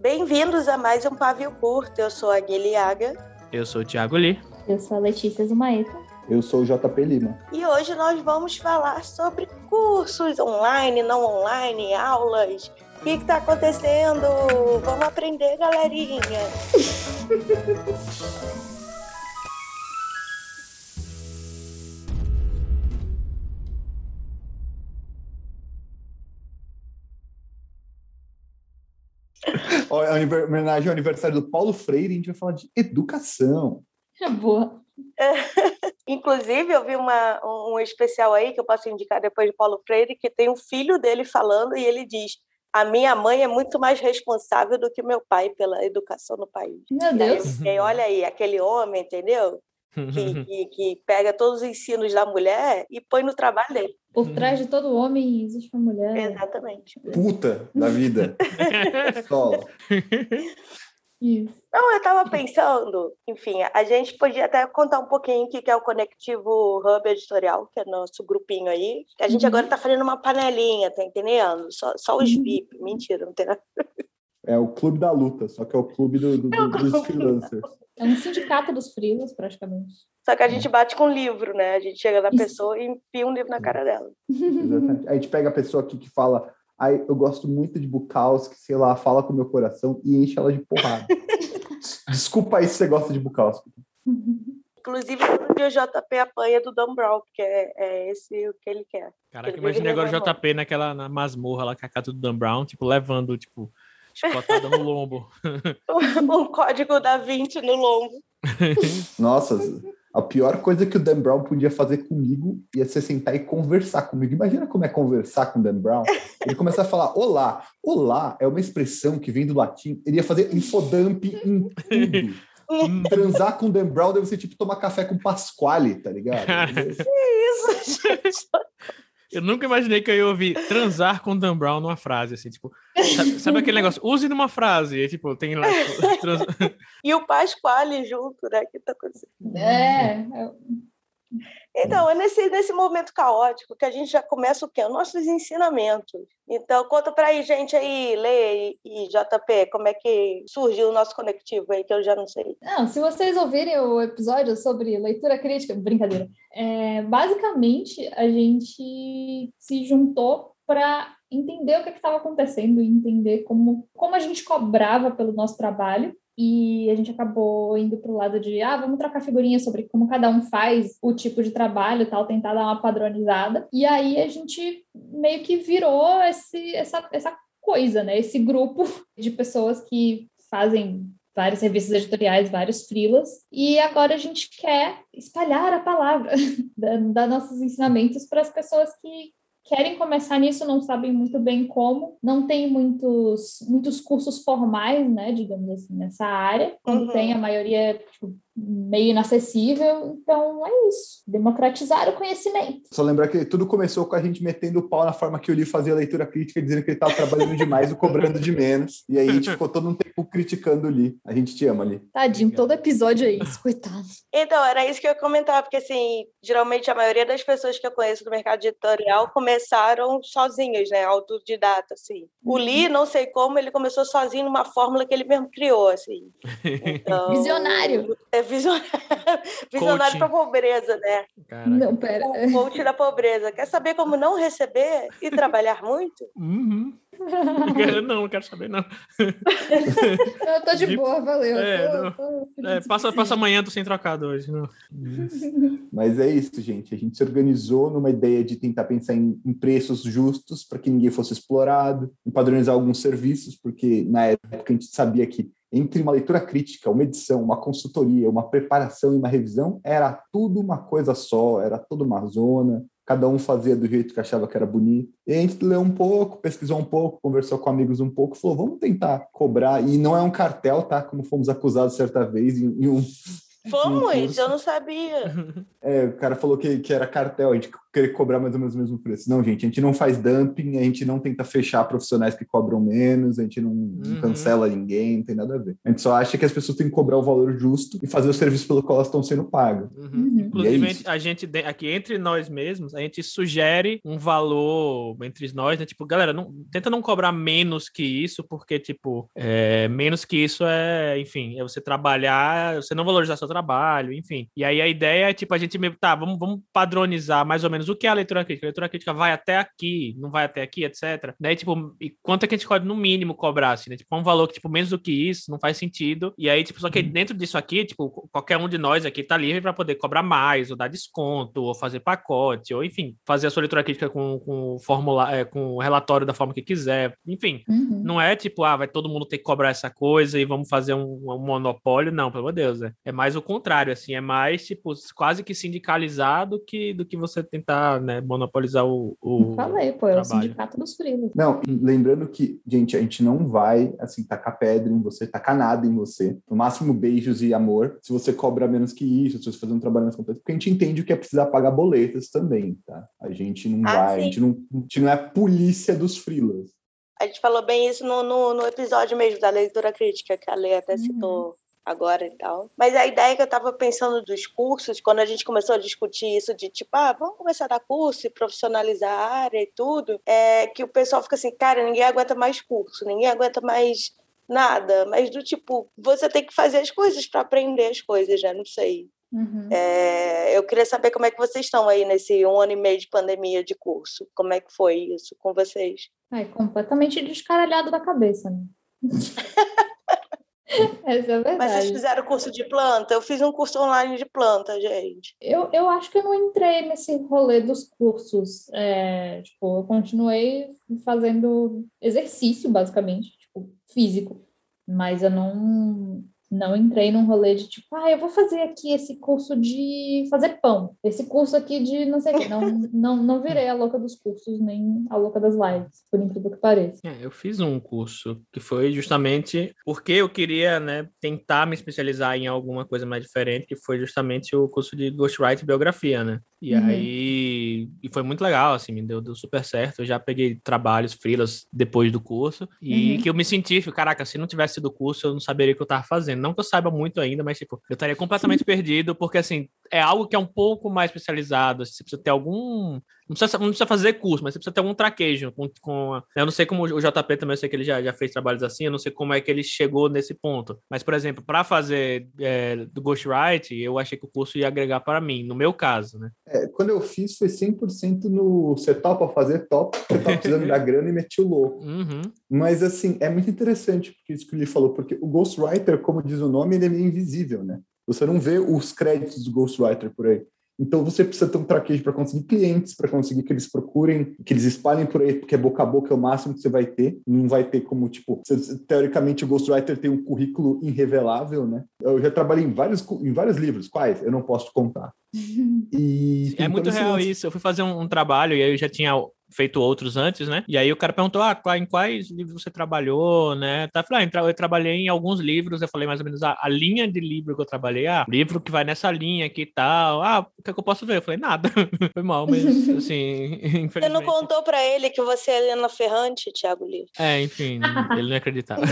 Bem-vindos a mais um Pavio Curto. Eu sou a Guilhaga. Eu sou o Thiago Lee. Eu sou a Letícia Zumaeta. Eu sou o JP Lima. E hoje nós vamos falar sobre cursos online, não online, aulas. O que está acontecendo? Vamos aprender, galerinha. homenagem ao aniversário do Paulo Freire, a gente vai falar de educação. É boa. Inclusive, eu vi uma, um especial aí que eu posso indicar depois de Paulo Freire, que tem um filho dele falando e ele diz: A minha mãe é muito mais responsável do que meu pai pela educação no país. Meu Deus. E aí, olha aí, aquele homem, entendeu? Que, que, que, pega todos os ensinos da mulher e põe no trabalho dele. Por trás de todo homem existe uma mulher. Exatamente. Puta da vida. Sola. Isso. Não, eu estava pensando, enfim, a gente podia até contar um pouquinho o que é o Conectivo Hub Editorial, que é nosso grupinho aí. A gente uhum. agora está fazendo uma panelinha, tá entendendo? Só, só os uhum. VIP. Mentira, não tem nada. É o clube da luta, só que é o clube do, do, é o clube. dos freelancers. É um sindicato dos freelas, praticamente. Só que a gente bate com livro, né? A gente chega na pessoa e enfia um livro na cara dela. Exatamente. A gente pega a pessoa aqui que fala, ai, eu gosto muito de Bukowski, sei lá, fala com o meu coração e enche ela de porrada. Desculpa aí se você gosta de Bukowski. Inclusive, o JP apanha do Dan Brown, porque é, é, esse o que ele quer. Caraca, imagina agora o JP naquela na masmorra lá com a casa do Dan Brown, tipo, levando, tipo, Chicotada no lombo. um código da 20 no lombo. Nossa, a pior coisa que o Dan Brown podia fazer comigo ia ser sentar e conversar comigo. Imagina como é conversar com o Dan Brown. Ele começar a falar olá. Olá é uma expressão que vem do latim. Ele ia fazer infodump em tudo. Transar com o Dan Brown deve ser tipo tomar café com Pasquale, tá ligado? Que isso, gente? Eu nunca imaginei que eu ia ouvir transar com Dan Brown numa frase, assim, tipo, sabe, sabe aquele negócio? Use numa frase, e, tipo, tem lá. Tipo, trans... e o Pasquale junto, né? Que tá acontecendo. É. Então, é nesse, nesse momento caótico que a gente já começa o quê? Os nossos ensinamentos. Então, conta para aí, gente aí, Lê e, JP, como é que surgiu o nosso conectivo aí, que eu já não sei. Não, se vocês ouvirem o episódio sobre leitura crítica, brincadeira, é, basicamente a gente se juntou para entender o que estava acontecendo e entender como, como a gente cobrava pelo nosso trabalho e a gente acabou indo para o lado de, ah, vamos trocar figurinhas sobre como cada um faz o tipo de trabalho e tal, tentar dar uma padronizada. E aí a gente meio que virou esse, essa, essa coisa, né? Esse grupo de pessoas que fazem vários revistas editoriais, vários frilas, e agora a gente quer espalhar a palavra da, da nossos ensinamentos para as pessoas que, querem começar nisso, não sabem muito bem como, não tem muitos, muitos cursos formais, né, digamos assim, nessa área. Quando uhum. tem, a maioria tipo, meio inacessível. Então é isso, democratizar o conhecimento. Só lembrar que tudo começou com a gente metendo o pau na forma que o Lee fazia leitura crítica, dizendo que ele estava trabalhando demais e cobrando de menos. E aí a gente ficou todo um tempo criticando o Lee. A gente te ama, Lee. Tadinho, todo episódio é isso, coitado. Então, era isso que eu ia comentar, porque assim, geralmente a maioria das pessoas que eu conheço do mercado editorial começaram sozinhas, né, autodidata, assim. O Lee, não sei como, ele começou sozinho numa fórmula que ele mesmo criou, assim. Então, Visionário. É visionário, visionário para pobreza, né? Caraca. Não, pera. O coach da pobreza. Quer saber como não receber e trabalhar muito? Uhum. não, não quero saber, não. Eu tô de boa, valeu. É, tô, tô é, passa, passa amanhã, tô sem trocado hoje. Não. Mas é isso, gente. A gente se organizou numa ideia de tentar pensar em, em preços justos para que ninguém fosse explorado, em padronizar alguns serviços, porque na época a gente sabia que entre uma leitura crítica, uma edição, uma consultoria, uma preparação e uma revisão, era tudo uma coisa só, era toda uma zona, cada um fazia do jeito que achava que era bonito. E a gente leu um pouco, pesquisou um pouco, conversou com amigos um pouco, falou, vamos tentar cobrar. E não é um cartel, tá? Como fomos acusados certa vez em, em um... Fomos, eu não sabia. É, o cara falou que, que era cartel, a gente querer cobrar mais ou menos o mesmo preço. Não, gente, a gente não faz dumping, a gente não tenta fechar profissionais que cobram menos, a gente não, uhum. não cancela ninguém, não tem nada a ver. A gente só acha que as pessoas têm que cobrar o valor justo e fazer o serviço pelo qual elas estão sendo pagas. Uhum. Uhum. Inclusive, é a gente, aqui entre nós mesmos, a gente sugere um valor entre nós, né? Tipo, galera, não, tenta não cobrar menos que isso, porque, tipo, é, menos que isso é, enfim, é você trabalhar, você não valorizar seu trabalho, enfim. E aí a ideia é, tipo, a gente meio, tá, vamos, vamos padronizar mais ou menos o que é a leitura crítica. A leitura crítica vai até aqui, não vai até aqui, etc. E, tipo, e quanto é que a gente pode, no mínimo, cobrar, assim, né? Tipo, um valor que, tipo, menos do que isso, não faz sentido. E aí, tipo, só que uhum. dentro disso aqui, tipo, qualquer um de nós aqui tá livre para poder cobrar mais, ou dar desconto, ou fazer pacote, ou, enfim, fazer a sua leitura crítica com, com, formula, é, com o relatório da forma que quiser. Enfim, uhum. não é tipo, ah, vai todo mundo ter que cobrar essa coisa e vamos fazer um, um monopólio. Não, pelo amor de Deus. É, é mais o contrário, assim, é mais, tipo, quase que sindicalizado que, do que você tentar, né, monopolizar o. o falei, pô, é o sindicato dos frilos. Não, lembrando que, gente, a gente não vai, assim, tacar pedra em você, tacar nada em você. No máximo, beijos e amor. Se você cobra menos que isso, se você fazer um trabalho mais complexo, porque a gente entende o que é precisar pagar boletas também, tá? A gente não ah, vai, a gente não, a gente não é a polícia dos frilas. A gente falou bem isso no, no, no, episódio mesmo da leitura crítica, que a Lei até uhum. citou agora e tal. Mas a ideia que eu estava pensando dos cursos, quando a gente começou a discutir isso de tipo, ah, vamos começar a dar curso e profissionalizar a área e tudo, é que o pessoal fica assim, cara, ninguém aguenta mais curso, ninguém aguenta mais nada, mas do tipo, você tem que fazer as coisas para aprender as coisas, já né? não sei. Uhum. É, eu queria saber como é que vocês estão aí nesse um ano e meio de pandemia de curso. Como é que foi isso com vocês? É completamente descaralhado da cabeça, né? Essa é verdade. Mas vocês fizeram curso de planta? Eu fiz um curso online de planta, gente. Eu, eu acho que eu não entrei nesse rolê dos cursos. É, tipo, eu continuei fazendo exercício, basicamente, tipo, físico. Mas eu não, não entrei num rolê de tipo, ah, eu vou fazer aqui esse curso de fazer pão, esse curso aqui de não sei o quê. Não, não, não virei a louca dos cursos, nem a louca das lives, por incrível que pareça. É, eu fiz um curso que foi justamente porque eu queria, né, tentar me especializar em alguma coisa mais diferente, que foi justamente o curso de Ghostwriter Biografia, né? E uhum. aí e foi muito legal, assim, me deu, deu super certo. Eu já peguei trabalhos freelas depois do curso e uhum. que eu me senti, caraca, se não tivesse sido o curso, eu não saberia o que eu tava fazendo. Não que eu saiba muito ainda, mas tipo, eu estaria completamente perdido, porque assim, é algo que é um pouco mais especializado. Você precisa ter algum. Não precisa, não precisa fazer curso, mas você precisa ter algum traquejo. Com, com... Eu não sei como o JP também, eu sei que ele já, já fez trabalhos assim, eu não sei como é que ele chegou nesse ponto. Mas, por exemplo, para fazer é, do Ghostwrite, eu achei que o curso ia agregar para mim, no meu caso, né? É, quando eu fiz, foi 100% no você topa fazer, top, você tá precisando da grana e meti o louco. Uhum. Mas, assim, é muito interessante porque isso que ele falou, porque o Ghostwriter, como diz o nome, ele é meio invisível, né? Você não vê os créditos do Ghostwriter por aí. Então você precisa ter um traquejo para conseguir clientes, para conseguir que eles procurem, que eles espalhem por aí, porque boca a boca é o máximo que você vai ter. Não vai ter como, tipo, você, teoricamente o Ghostwriter tem um currículo irrevelável, né? Eu já trabalhei em vários, em vários livros, quais? Eu não posso contar. E, é muito real isso. Eu fui fazer um, um, trabalho e aí eu já tinha feito outros antes, né? E aí o cara perguntou, ah, em quais livros você trabalhou, né? Tá, eu falei, ah, eu trabalhei em alguns livros, eu falei mais ou menos a, a, linha de livro que eu trabalhei, ah, livro que vai nessa linha aqui e tal, ah, o que, é que eu posso ver? Eu falei, nada, foi mal, mas assim, infelizmente... Você não contou para ele que você é Helena Ferrante, Thiago Livre? É, enfim, ele não acreditava.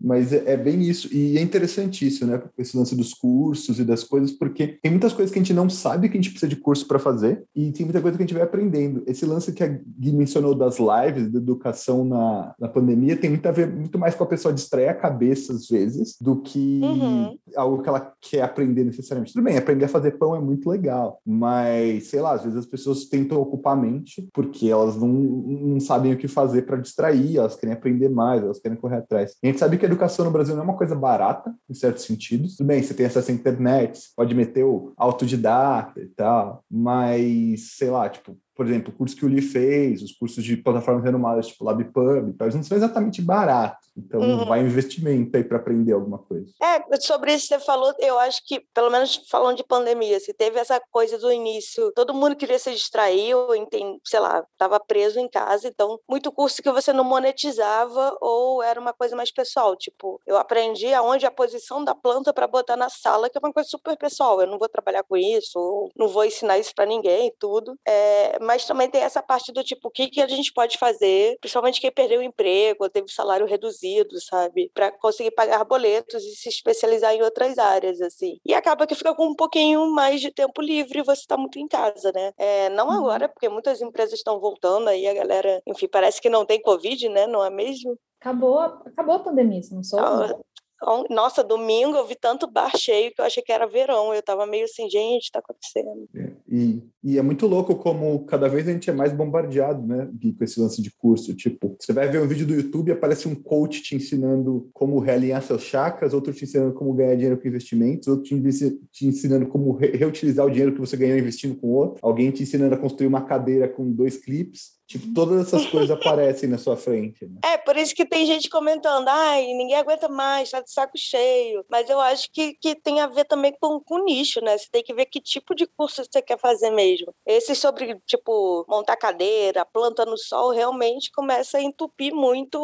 Mas é, é, bem isso. E é interessante isso, né? Esse lance dos cursos e das coisas, porque tem muitas coisas que a gente não sabe que a gente precisa de curso para fazer e tem muita coisa que a gente vai aprendendo. Esse lance que a Gui mencionou das lives, da educação na, na pandemia, tem muito a ver muito mais com a pessoa distrair a cabeça, às vezes, do que uhum. algo que ela quer aprender necessariamente. Tudo bem, aprender a fazer pão é muito legal, mas, sei lá, às vezes as pessoas tentam ocupar a mente porque elas não, não sabem o que fazer para distrair, elas querem aprender mais, elas querem correr atrás. E a gente sabe que a educação no Brasil não é uma coisa barata, em certos sentidos. Tudo bem, você tem acesso à internet, você pode meter o autodidata e tal, mas, sei lá, tipo, por exemplo, o curso que o Lee fez, os cursos de plataformas renomadas, tipo LabPub, talvez não são exatamente barato. Então, uhum. vai investimento aí para aprender alguma coisa. É, sobre isso que você falou, eu acho que, pelo menos falando de pandemia, se teve essa coisa do início, todo mundo queria se distrair, ou, sei lá, estava preso em casa, então, muito curso que você não monetizava ou era uma coisa mais pessoal. Tipo, eu aprendi aonde a posição da planta para botar na sala, que é uma coisa super pessoal. Eu não vou trabalhar com isso, não vou ensinar isso para ninguém, tudo. É, mas também tem essa parte do tipo, o que, que a gente pode fazer, principalmente quem perdeu o emprego, ou teve salário reduzido, sabe? Para conseguir pagar boletos e se especializar em outras áreas, assim. E acaba que fica com um pouquinho mais de tempo livre e você está muito em casa, né? É, não uhum. agora, porque muitas empresas estão voltando aí, a galera, enfim, parece que não tem Covid, né? Não é mesmo? Acabou, acabou a pandemia, não sou? Ah, nossa, domingo eu vi tanto bar cheio que eu achei que era verão. Eu tava meio assim, gente, tá acontecendo. É, e, e, é muito louco como cada vez a gente é mais bombardeado, né, Gui, com esse lance de curso. Tipo, você vai ver um vídeo do YouTube e aparece um coach te ensinando como realinhar seus chakras, outro te ensinando como ganhar dinheiro com investimentos, outro te, ensinando como re reutilizar o dinheiro que você ganhou investindo com outro, alguém te ensinando a construir uma cadeira com dois clipes. Tipo, todas essas coisas aparecem na sua frente. Né? É, por isso que tem gente comentando, ai, ninguém aguenta mais, tá de saco cheio. Mas eu acho que, que tem a ver também com, com nicho, né? Você tem que ver que tipo de curso você quer fazer mesmo. Esse sobre, tipo, montar cadeira, planta no sol, realmente começa a entupir muito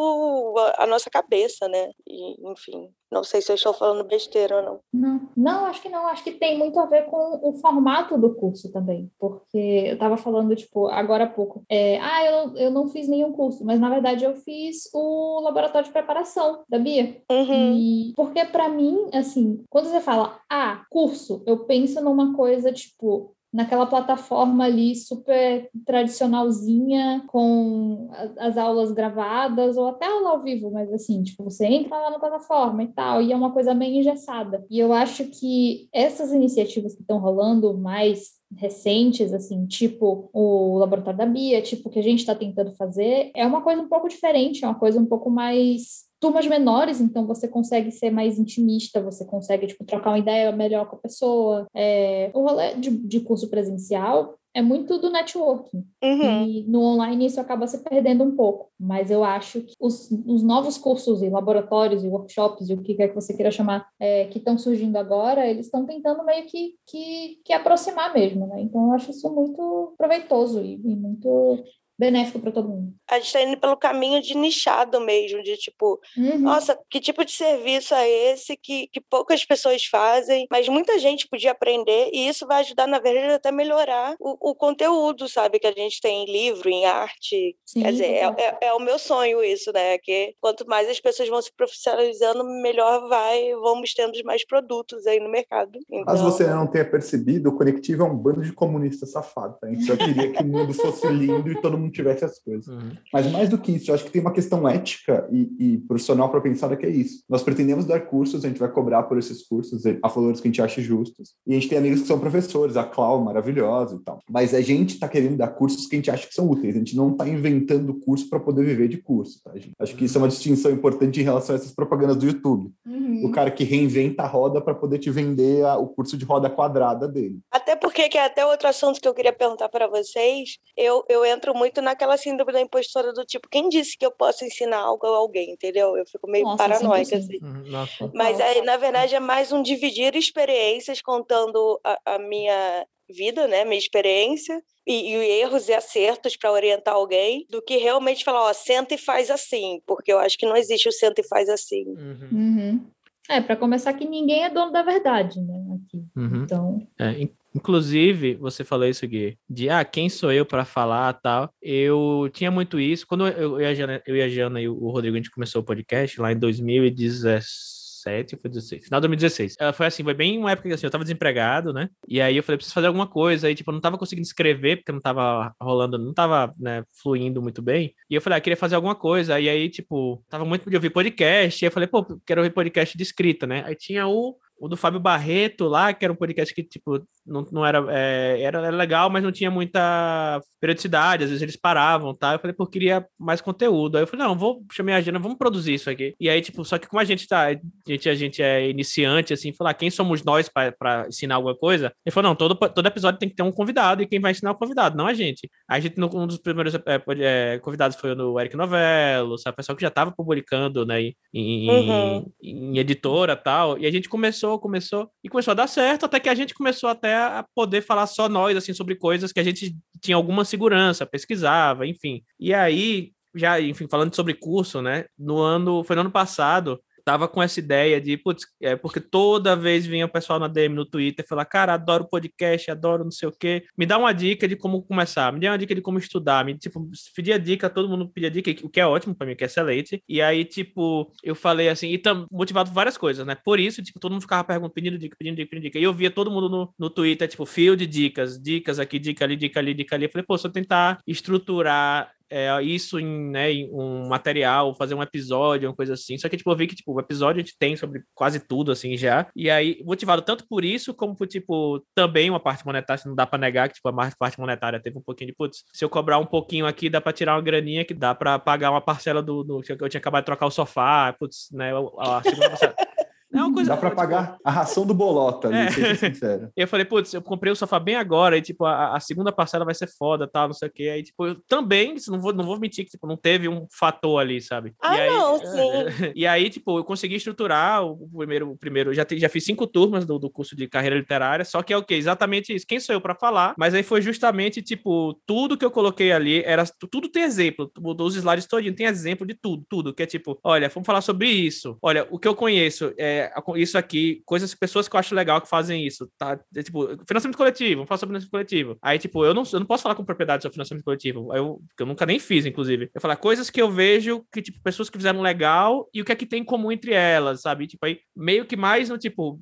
a, a nossa cabeça, né? E, enfim, não sei se eu estou falando besteira ou não. Não, não, acho que não. Acho que tem muito a ver com o formato do curso também. Porque eu estava falando, tipo, agora há pouco. É, ah, eu, eu não fiz nenhum curso, mas na verdade eu fiz o laboratório de preparação da Bia. Uhum. E porque para mim, assim, quando você fala, ah, curso, eu penso numa coisa, tipo, naquela plataforma ali super tradicionalzinha, com as aulas gravadas, ou até aula ao vivo, mas assim, tipo, você entra lá na plataforma e tal, e é uma coisa meio engessada. E eu acho que essas iniciativas que estão rolando mais recentes, assim, tipo o Laboratório da Bia, tipo o que a gente está tentando fazer, é uma coisa um pouco diferente, é uma coisa um pouco mais turmas menores, então você consegue ser mais intimista, você consegue tipo, trocar uma ideia melhor com a pessoa. É, o rolê de, de curso presencial é muito do networking. Uhum. E no online isso acaba se perdendo um pouco. Mas eu acho que os, os novos cursos e laboratórios e workshops e o que quer que você queira chamar é, que estão surgindo agora, eles estão tentando meio que, que, que aproximar mesmo, né? Então eu acho isso muito proveitoso e, e muito benéfico para todo mundo. A gente está indo pelo caminho de nichado mesmo, de tipo, uhum. nossa, que tipo de serviço é esse que, que poucas pessoas fazem, mas muita gente podia aprender e isso vai ajudar, na verdade, até melhorar o, o conteúdo, sabe, que a gente tem em livro, em arte. Sim, Quer dizer, é, é, é, o meu sonho isso, né? Que quanto mais as pessoas vão se profissionalizando, melhor vai, vamos tendo mais produtos aí no mercado. Então... Mas você não tenha percebido, o Conectivo é um bando de comunistas safados, tá? A gente só queria que o mundo fosse lindo e todo mundo tivesse as coisas. Uhum. Mas mais do que isso, eu acho que tem uma questão ética e, e profissional para pensar que é isso. Nós pretendemos dar cursos, a gente vai cobrar por esses cursos a valores que a gente acha justos. E a gente tem amigos que são professores, a Clau, maravilhosa e tal. Mas a gente está querendo dar cursos que a gente acha que são úteis. A gente não está inventando curso para poder viver de curso, tá, gente? Acho que isso é uma distinção importante em relação a essas propagandas do YouTube. Uhum. O cara que reinventa a roda para poder te vender a, o curso de roda quadrada dele. Até porque, que é até outro assunto que eu queria perguntar para vocês, eu, eu entro muito muito naquela síndrome da impostora do tipo, quem disse que eu posso ensinar algo a alguém, entendeu? Eu fico meio Nossa, paranoica, assim. Uhum, nossa. Mas aí, na verdade, é mais um dividir experiências, contando a, a minha vida, né, minha experiência, e, e erros e acertos para orientar alguém, do que realmente falar, ó, senta e faz assim, porque eu acho que não existe o senta e faz assim. Uhum. Uhum. É, para começar que ninguém é dono da verdade, né, aqui. Uhum. Então... É, Inclusive, você falou isso, Gui, de ah, quem sou eu para falar tal. Eu tinha muito isso. Quando eu, eu, e a Jana, eu e a Jana e o Rodrigo, a gente começou o podcast lá em 2017, foi 16, final de 2016. Ela foi assim, foi bem uma época que assim, eu tava desempregado, né? E aí eu falei, preciso fazer alguma coisa. Aí, tipo, eu não tava conseguindo escrever, porque não tava rolando, não tava, né, fluindo muito bem. E eu falei, ah, queria fazer alguma coisa. E aí, tipo, tava muito de ouvir podcast. E eu falei, pô, quero ouvir podcast de escrita, né? Aí tinha o o do Fábio Barreto lá, que era um podcast que, tipo, não, não era, é, era, era legal, mas não tinha muita periodicidade, às vezes eles paravam, tá? Eu falei, pô, queria mais conteúdo. Aí eu falei, não, vou chamar a agenda, vamos produzir isso aqui. E aí, tipo, só que como a gente tá, a gente, a gente é iniciante, assim, falar, quem somos nós para ensinar alguma coisa? Ele falou, não, todo, todo episódio tem que ter um convidado, e quem vai ensinar é o convidado, não a gente. A gente, um dos primeiros é, é, convidados foi o Eric Novello, sabe? O pessoal que já tava publicando, né, em, uhum. em, em editora e tal. E a gente começou, começou, e começou a dar certo, até que a gente começou até a poder falar só nós, assim, sobre coisas que a gente tinha alguma segurança, pesquisava, enfim. E aí, já, enfim, falando sobre curso, né? No ano, foi no ano passado, tava com essa ideia de, putz, é porque toda vez vinha o pessoal na DM no Twitter falar, cara, adoro podcast, adoro não sei o quê. Me dá uma dica de como começar, me dá uma dica de como estudar, me, tipo, pedia dica, todo mundo pedia dica, o que é ótimo para mim, que é excelente. E aí, tipo, eu falei assim, e tam, motivado por várias coisas, né? Por isso, tipo, todo mundo ficava perguntando, pedindo dica, pedindo dica, pedindo dica. E eu via todo mundo no, no Twitter, tipo, fio de dicas, dicas aqui, dica ali, dica ali, dica ali. Eu falei, pô, se eu tentar estruturar é, isso em, né, um material, fazer um episódio, uma coisa assim. Só que, tipo, eu vi que, tipo, o episódio a gente tem sobre quase tudo, assim, já. E aí, motivado tanto por isso, como por, tipo, também uma parte monetária, não dá pra negar que, tipo, a parte monetária teve um pouquinho de, putz, se eu cobrar um pouquinho aqui, dá pra tirar uma graninha que dá pra pagar uma parcela do, do que eu tinha acabado de trocar o sofá, putz, né, a segunda uma coisa. Dá pra pagar a ração do bolota, ali, é. sincero. Eu falei, putz, eu comprei o sofá bem agora, e tipo, a, a, segunda parcela vai ser foda, tal, não sei o quê. Aí, tipo, eu também, não vou, não vou mentir que, tipo, não teve um fator ali, sabe? Ah, e aí, não, sim. E aí, tipo, eu consegui estruturar o primeiro, o primeiro já, já fiz cinco turmas do, do curso de carreira literária, só que é o quê? Exatamente isso. Quem sou eu para falar? Mas aí foi justamente, tipo, tudo que eu coloquei ali, era tudo tem exemplo. Os slides todinho tem exemplo de tudo, tudo. Que é tipo, olha, vamos falar sobre isso. Olha, o que eu conheço, é isso aqui coisas, pessoas que eu acho legal que fazem isso, tá? É, tipo, financiamento coletivo, vamos falar sobre financiamento coletivo. Aí, tipo, eu não, eu não posso falar com propriedade sobre financiamento coletivo, eu, eu nunca nem fiz, inclusive. Eu falar coisas que eu vejo que, tipo, pessoas que fizeram legal e o que é que tem em comum entre elas, sabe? Tipo, aí, meio que mais no, tipo,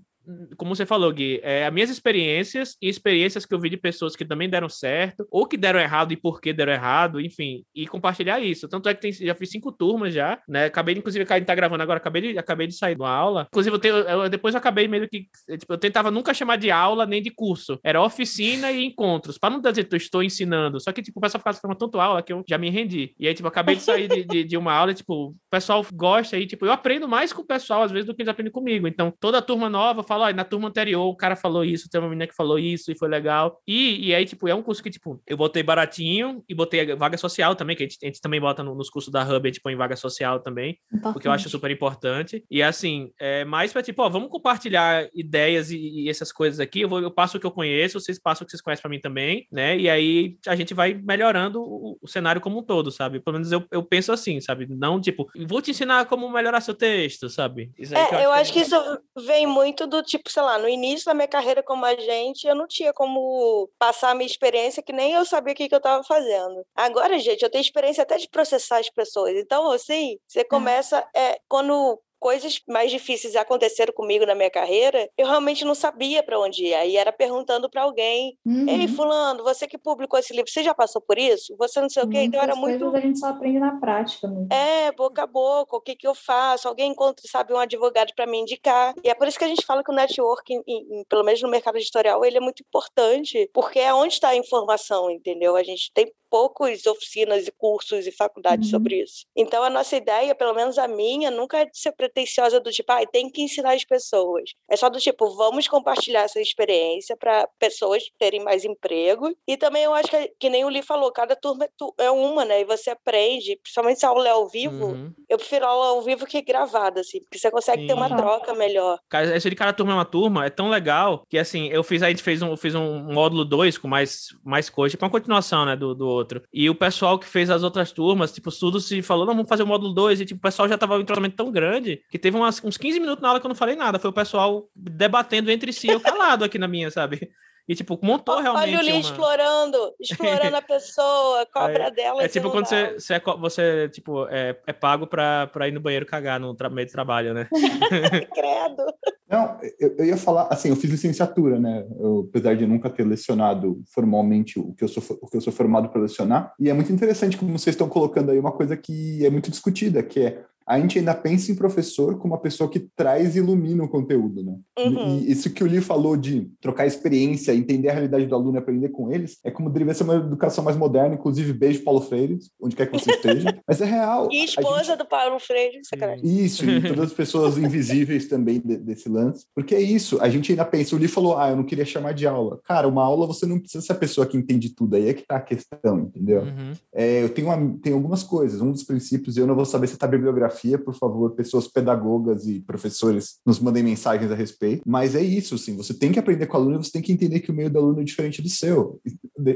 como você falou, Gui, é, as minhas experiências e experiências que eu vi de pessoas que também deram certo, ou que deram errado e por que deram errado, enfim, e compartilhar isso. Tanto é que tem, já fiz cinco turmas já, né? Acabei, inclusive, a gente tá gravando agora, acabei de, acabei de sair de uma aula. Inclusive, eu, tenho, eu depois eu acabei meio que. Tipo, eu tentava nunca chamar de aula nem de curso. Era oficina e encontros. Para não dizer que eu estou ensinando. Só que, tipo, o pessoal ficava falando tanto aula que eu já me rendi. E aí, tipo, acabei de sair de, de, de uma aula e, tipo, o pessoal gosta e, tipo, eu aprendo mais com o pessoal, às vezes, do que eles aprendem comigo. Então, toda turma nova fala, na turma anterior o cara falou isso, tem uma menina que falou isso e foi legal. E, e aí, tipo, é um curso que, tipo, eu botei baratinho e botei vaga social também, que a gente, a gente também bota no, nos cursos da Hub, a gente põe vaga social também, importante. porque eu acho super importante. E assim, é mais pra, tipo, ó, vamos compartilhar ideias e, e essas coisas aqui. Eu, vou, eu passo o que eu conheço, vocês passam o que vocês conhecem pra mim também, né? E aí a gente vai melhorando o, o cenário como um todo, sabe? Pelo menos eu, eu penso assim, sabe? Não, tipo, vou te ensinar como melhorar seu texto, sabe? é, eu acho, eu acho que, é... que isso vem muito do tipo, sei lá, no início da minha carreira como agente, eu não tinha como passar a minha experiência, que nem eu sabia o que, que eu estava fazendo. Agora, gente, eu tenho experiência até de processar as pessoas. Então, assim, você começa. É, quando coisas mais difíceis aconteceram comigo na minha carreira, eu realmente não sabia para onde ir. Aí era perguntando para alguém: uhum. Ei, Fulano, você que publicou esse livro, você já passou por isso? Você não sei o quê? Então era muito. a gente só aprende na prática. Mesmo. É, boca a boca, o que, que eu faço? Alguém encontra, sabe, um advogado para me indicar. E é por isso que a gente fala que o networking, em, em, pelo menos no mercado editorial, ele é muito importante, porque é onde está a informação, entendeu? A gente tem poucas oficinas e cursos e faculdades uhum. sobre isso. Então, a nossa ideia, pelo menos a minha, nunca é de ser pretensiosa do tipo, ah, tem que ensinar as pessoas. É só do tipo, vamos compartilhar essa experiência para pessoas terem mais emprego. E também eu acho que, que nem o Li falou, cada turma é, é uma, né? E você aprende, principalmente se a aula é ao vivo, uhum. eu prefiro aula ao vivo que gravada, assim, porque você consegue Sim. ter uma troca melhor. Cara, esse de cada turma é uma turma, é tão legal que, assim, eu fiz, a gente fez um, fiz um módulo 2 com mais, mais coisa, tipo uma continuação, né, do, do outro. E o pessoal que fez as outras turmas, tipo, tudo se falou, não, vamos fazer o módulo 2. E tipo, o pessoal já tava em um tratamento tão grande que teve umas, uns 15 minutos na aula que eu não falei nada. Foi o pessoal debatendo entre si, eu calado aqui na minha, sabe? E, tipo, montou realmente. Olha o Lee uma... explorando, explorando a pessoa, cobra é, dela. É tipo quando você, você, é, você, tipo, é, é pago pra, pra ir no banheiro cagar no meio de trabalho, né? Credo. Não, eu, eu, ia falar, assim, eu fiz licenciatura, né? Eu, apesar de nunca ter lecionado formalmente o que, eu sou, o que eu sou formado para lecionar. E é muito interessante como vocês estão colocando aí uma coisa que é muito discutida, que é a gente ainda pensa em professor como uma pessoa que traz e ilumina o conteúdo, né? Uhum. E isso que o Lee falou de trocar experiência, entender a realidade do aluno e aprender com eles, é como deveria ser uma educação mais moderna, inclusive beijo Paulo Freire, onde quer que você esteja. Mas é real. E esposa gente... do Paulo Freire, sacanagem. Isso, e todas as pessoas invisíveis também de, desse lance. Porque é isso, a gente ainda pensa, o Lee falou, ah, eu não queria chamar de aula. Cara, uma aula você não precisa ser a pessoa que entende tudo, aí é que tá a questão, entendeu? Uhum. É, eu tenho, uma, tenho algumas coisas, um dos princípios, eu não vou saber se tá bibliografia, por favor, pessoas pedagogas e professores nos mandem mensagens a respeito, mas é isso, assim, você tem que aprender com o aluno, você tem que entender que o meio do aluno é diferente do seu,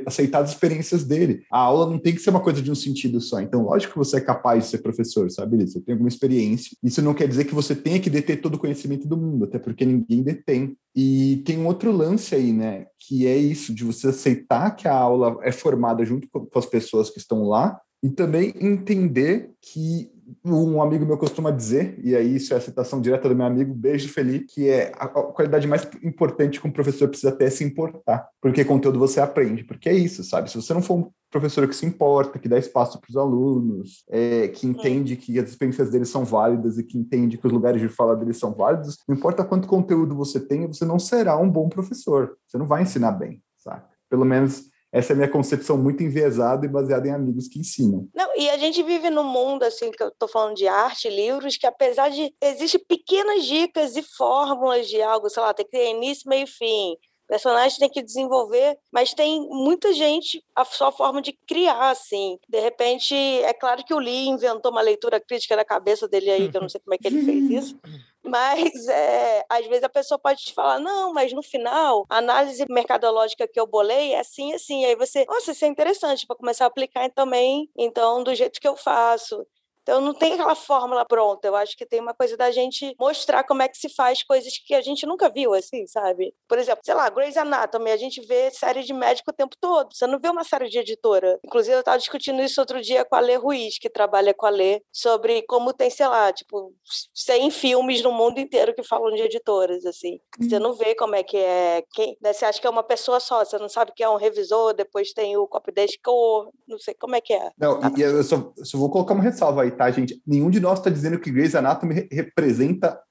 aceitar as experiências dele. A aula não tem que ser uma coisa de um sentido só, então lógico que você é capaz de ser professor, sabe? Você tem alguma experiência, isso não quer dizer que você tenha que deter todo o conhecimento do mundo, até porque ninguém detém. E tem um outro lance aí, né? Que é isso, de você aceitar que a aula é formada junto com as pessoas que estão lá e também entender que um amigo meu costuma dizer, e aí isso é a citação direta do meu amigo, beijo Felipe, que é a qualidade mais importante que um professor precisa ter é se importar, porque conteúdo você aprende, porque é isso, sabe? Se você não for um professor que se importa, que dá espaço para os alunos, é, que entende que as experiências deles são válidas e que entende que os lugares de fala deles são válidos, não importa quanto conteúdo você tenha, você não será um bom professor, você não vai ensinar bem, sabe? Pelo menos essa é a minha concepção muito enviesada e baseada em amigos que ensinam. Não, e a gente vive num mundo, assim, que eu estou falando de arte, livros, que apesar de... Existem pequenas dicas e fórmulas de algo, sei lá, tem que ter início, meio e fim. Personagem tem que desenvolver, mas tem muita gente a sua forma de criar, assim. De repente, é claro que o Lee inventou uma leitura crítica da cabeça dele aí, que eu não sei como é que ele fez isso. Mas é, às vezes a pessoa pode te falar, não, mas no final, a análise mercadológica que eu bolei é assim, assim. Aí você, nossa, isso é interessante para começar a aplicar também, então, do jeito que eu faço. Então não tem aquela fórmula pronta. Eu acho que tem uma coisa da gente mostrar como é que se faz coisas que a gente nunca viu, assim, sabe? Por exemplo, sei lá, Grey's Anatomy, a gente vê série de médico o tempo todo. Você não vê uma série de editora. Inclusive, eu estava discutindo isso outro dia com a Lê Ruiz, que trabalha com a Lê, sobre como tem, sei lá, tipo, 100 filmes no mundo inteiro que falam de editoras, assim. Você uhum. não vê como é que é. Quem, né? Você acha que é uma pessoa só, você não sabe que é um revisor, depois tem o copy desk não sei como é que é. Não, e eu só, só vou colocar uma ressalva aí, tá, gente? Nenhum de nós está dizendo que Grey's Anatomy representa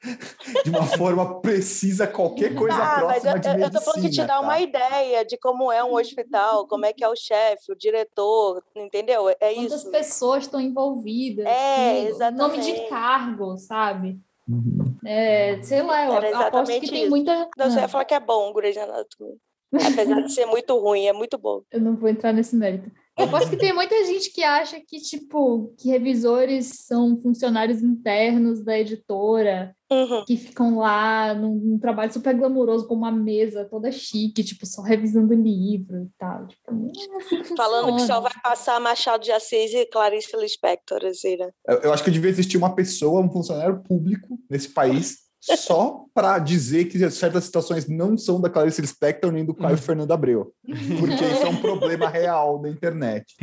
de uma forma precisa qualquer coisa ah, próxima mas eu, de medicina. Eu tô falando de te dar tá? uma ideia de como é um hospital, como é que é o chefe, o diretor, entendeu? É Quantas isso. pessoas estão envolvidas. É, exatamente. Nome de cargo, sabe? Uhum. É, sei lá, eu Era aposto que isso. tem muita... Não, você ia falar que é bom Grey's Anatomy. Apesar de ser muito ruim, é muito bom. Eu não vou entrar nesse mérito. Eu aposto que tem muita gente que acha que, tipo, que revisores são funcionários internos da editora, uhum. que ficam lá num, num, trabalho super glamouroso, com uma mesa toda chique, tipo, só revisando livro e tal. Tipo, é assim Falando que só vai passar Machado de Assis e Clarice Lispector, assim, né? Eu, eu acho que devia existir uma pessoa, um funcionário público nesse país só para dizer que certas situações não são da Clarice Lispector nem do Caio uhum. Fernando Abreu, porque isso é um problema real da internet.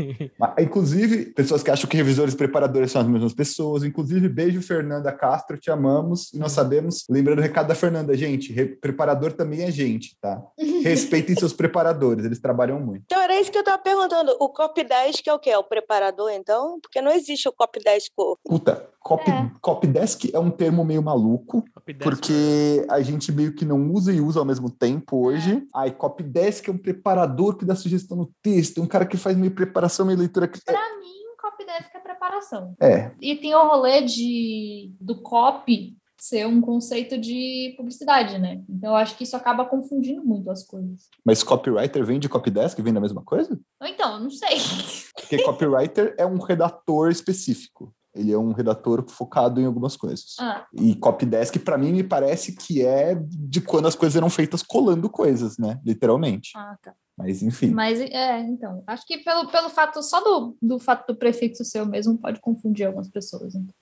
inclusive, pessoas que acham que revisores e preparadores são as mesmas pessoas, inclusive, beijo Fernanda Castro, te amamos e nós sabemos, lembrando o recado da Fernanda, gente, preparador também é gente, tá? Respeitem seus preparadores, eles trabalham muito. Então era isso que eu estava perguntando, o copy 10 que é o quê? É o preparador, então? Porque não existe o copy 10 corpo. Puta, copy, é. copy desk é um termo meio maluco, porque a gente meio que não usa e usa ao mesmo tempo hoje. É. Aí, copydesk é um preparador que dá sugestão no texto, um cara que faz meio preparação, meio leitura. Para mim, copydesk é preparação. É. E tem o rolê de, do copy ser um conceito de publicidade, né? Então eu acho que isso acaba confundindo muito as coisas. Mas copywriter vem de copydesk, vem da mesma coisa? Então, não sei. Porque copywriter é um redator específico. Ele é um redator focado em algumas coisas. Ah. E copydesk, para mim, me parece que é de quando as coisas eram feitas colando coisas, né? Literalmente. Ah, tá. Mas, enfim. Mas, é, então, acho que pelo, pelo fato, só do, do fato do prefixo seu mesmo pode confundir algumas pessoas. Então.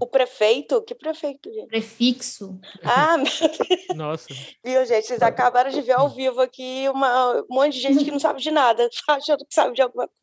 O prefeito? Que prefeito, gente? Prefixo. Ah, meu Nossa. Viu, gente? Vocês acabaram de ver ao vivo aqui uma, um monte de gente que não sabe de nada, achando que sabe de alguma coisa.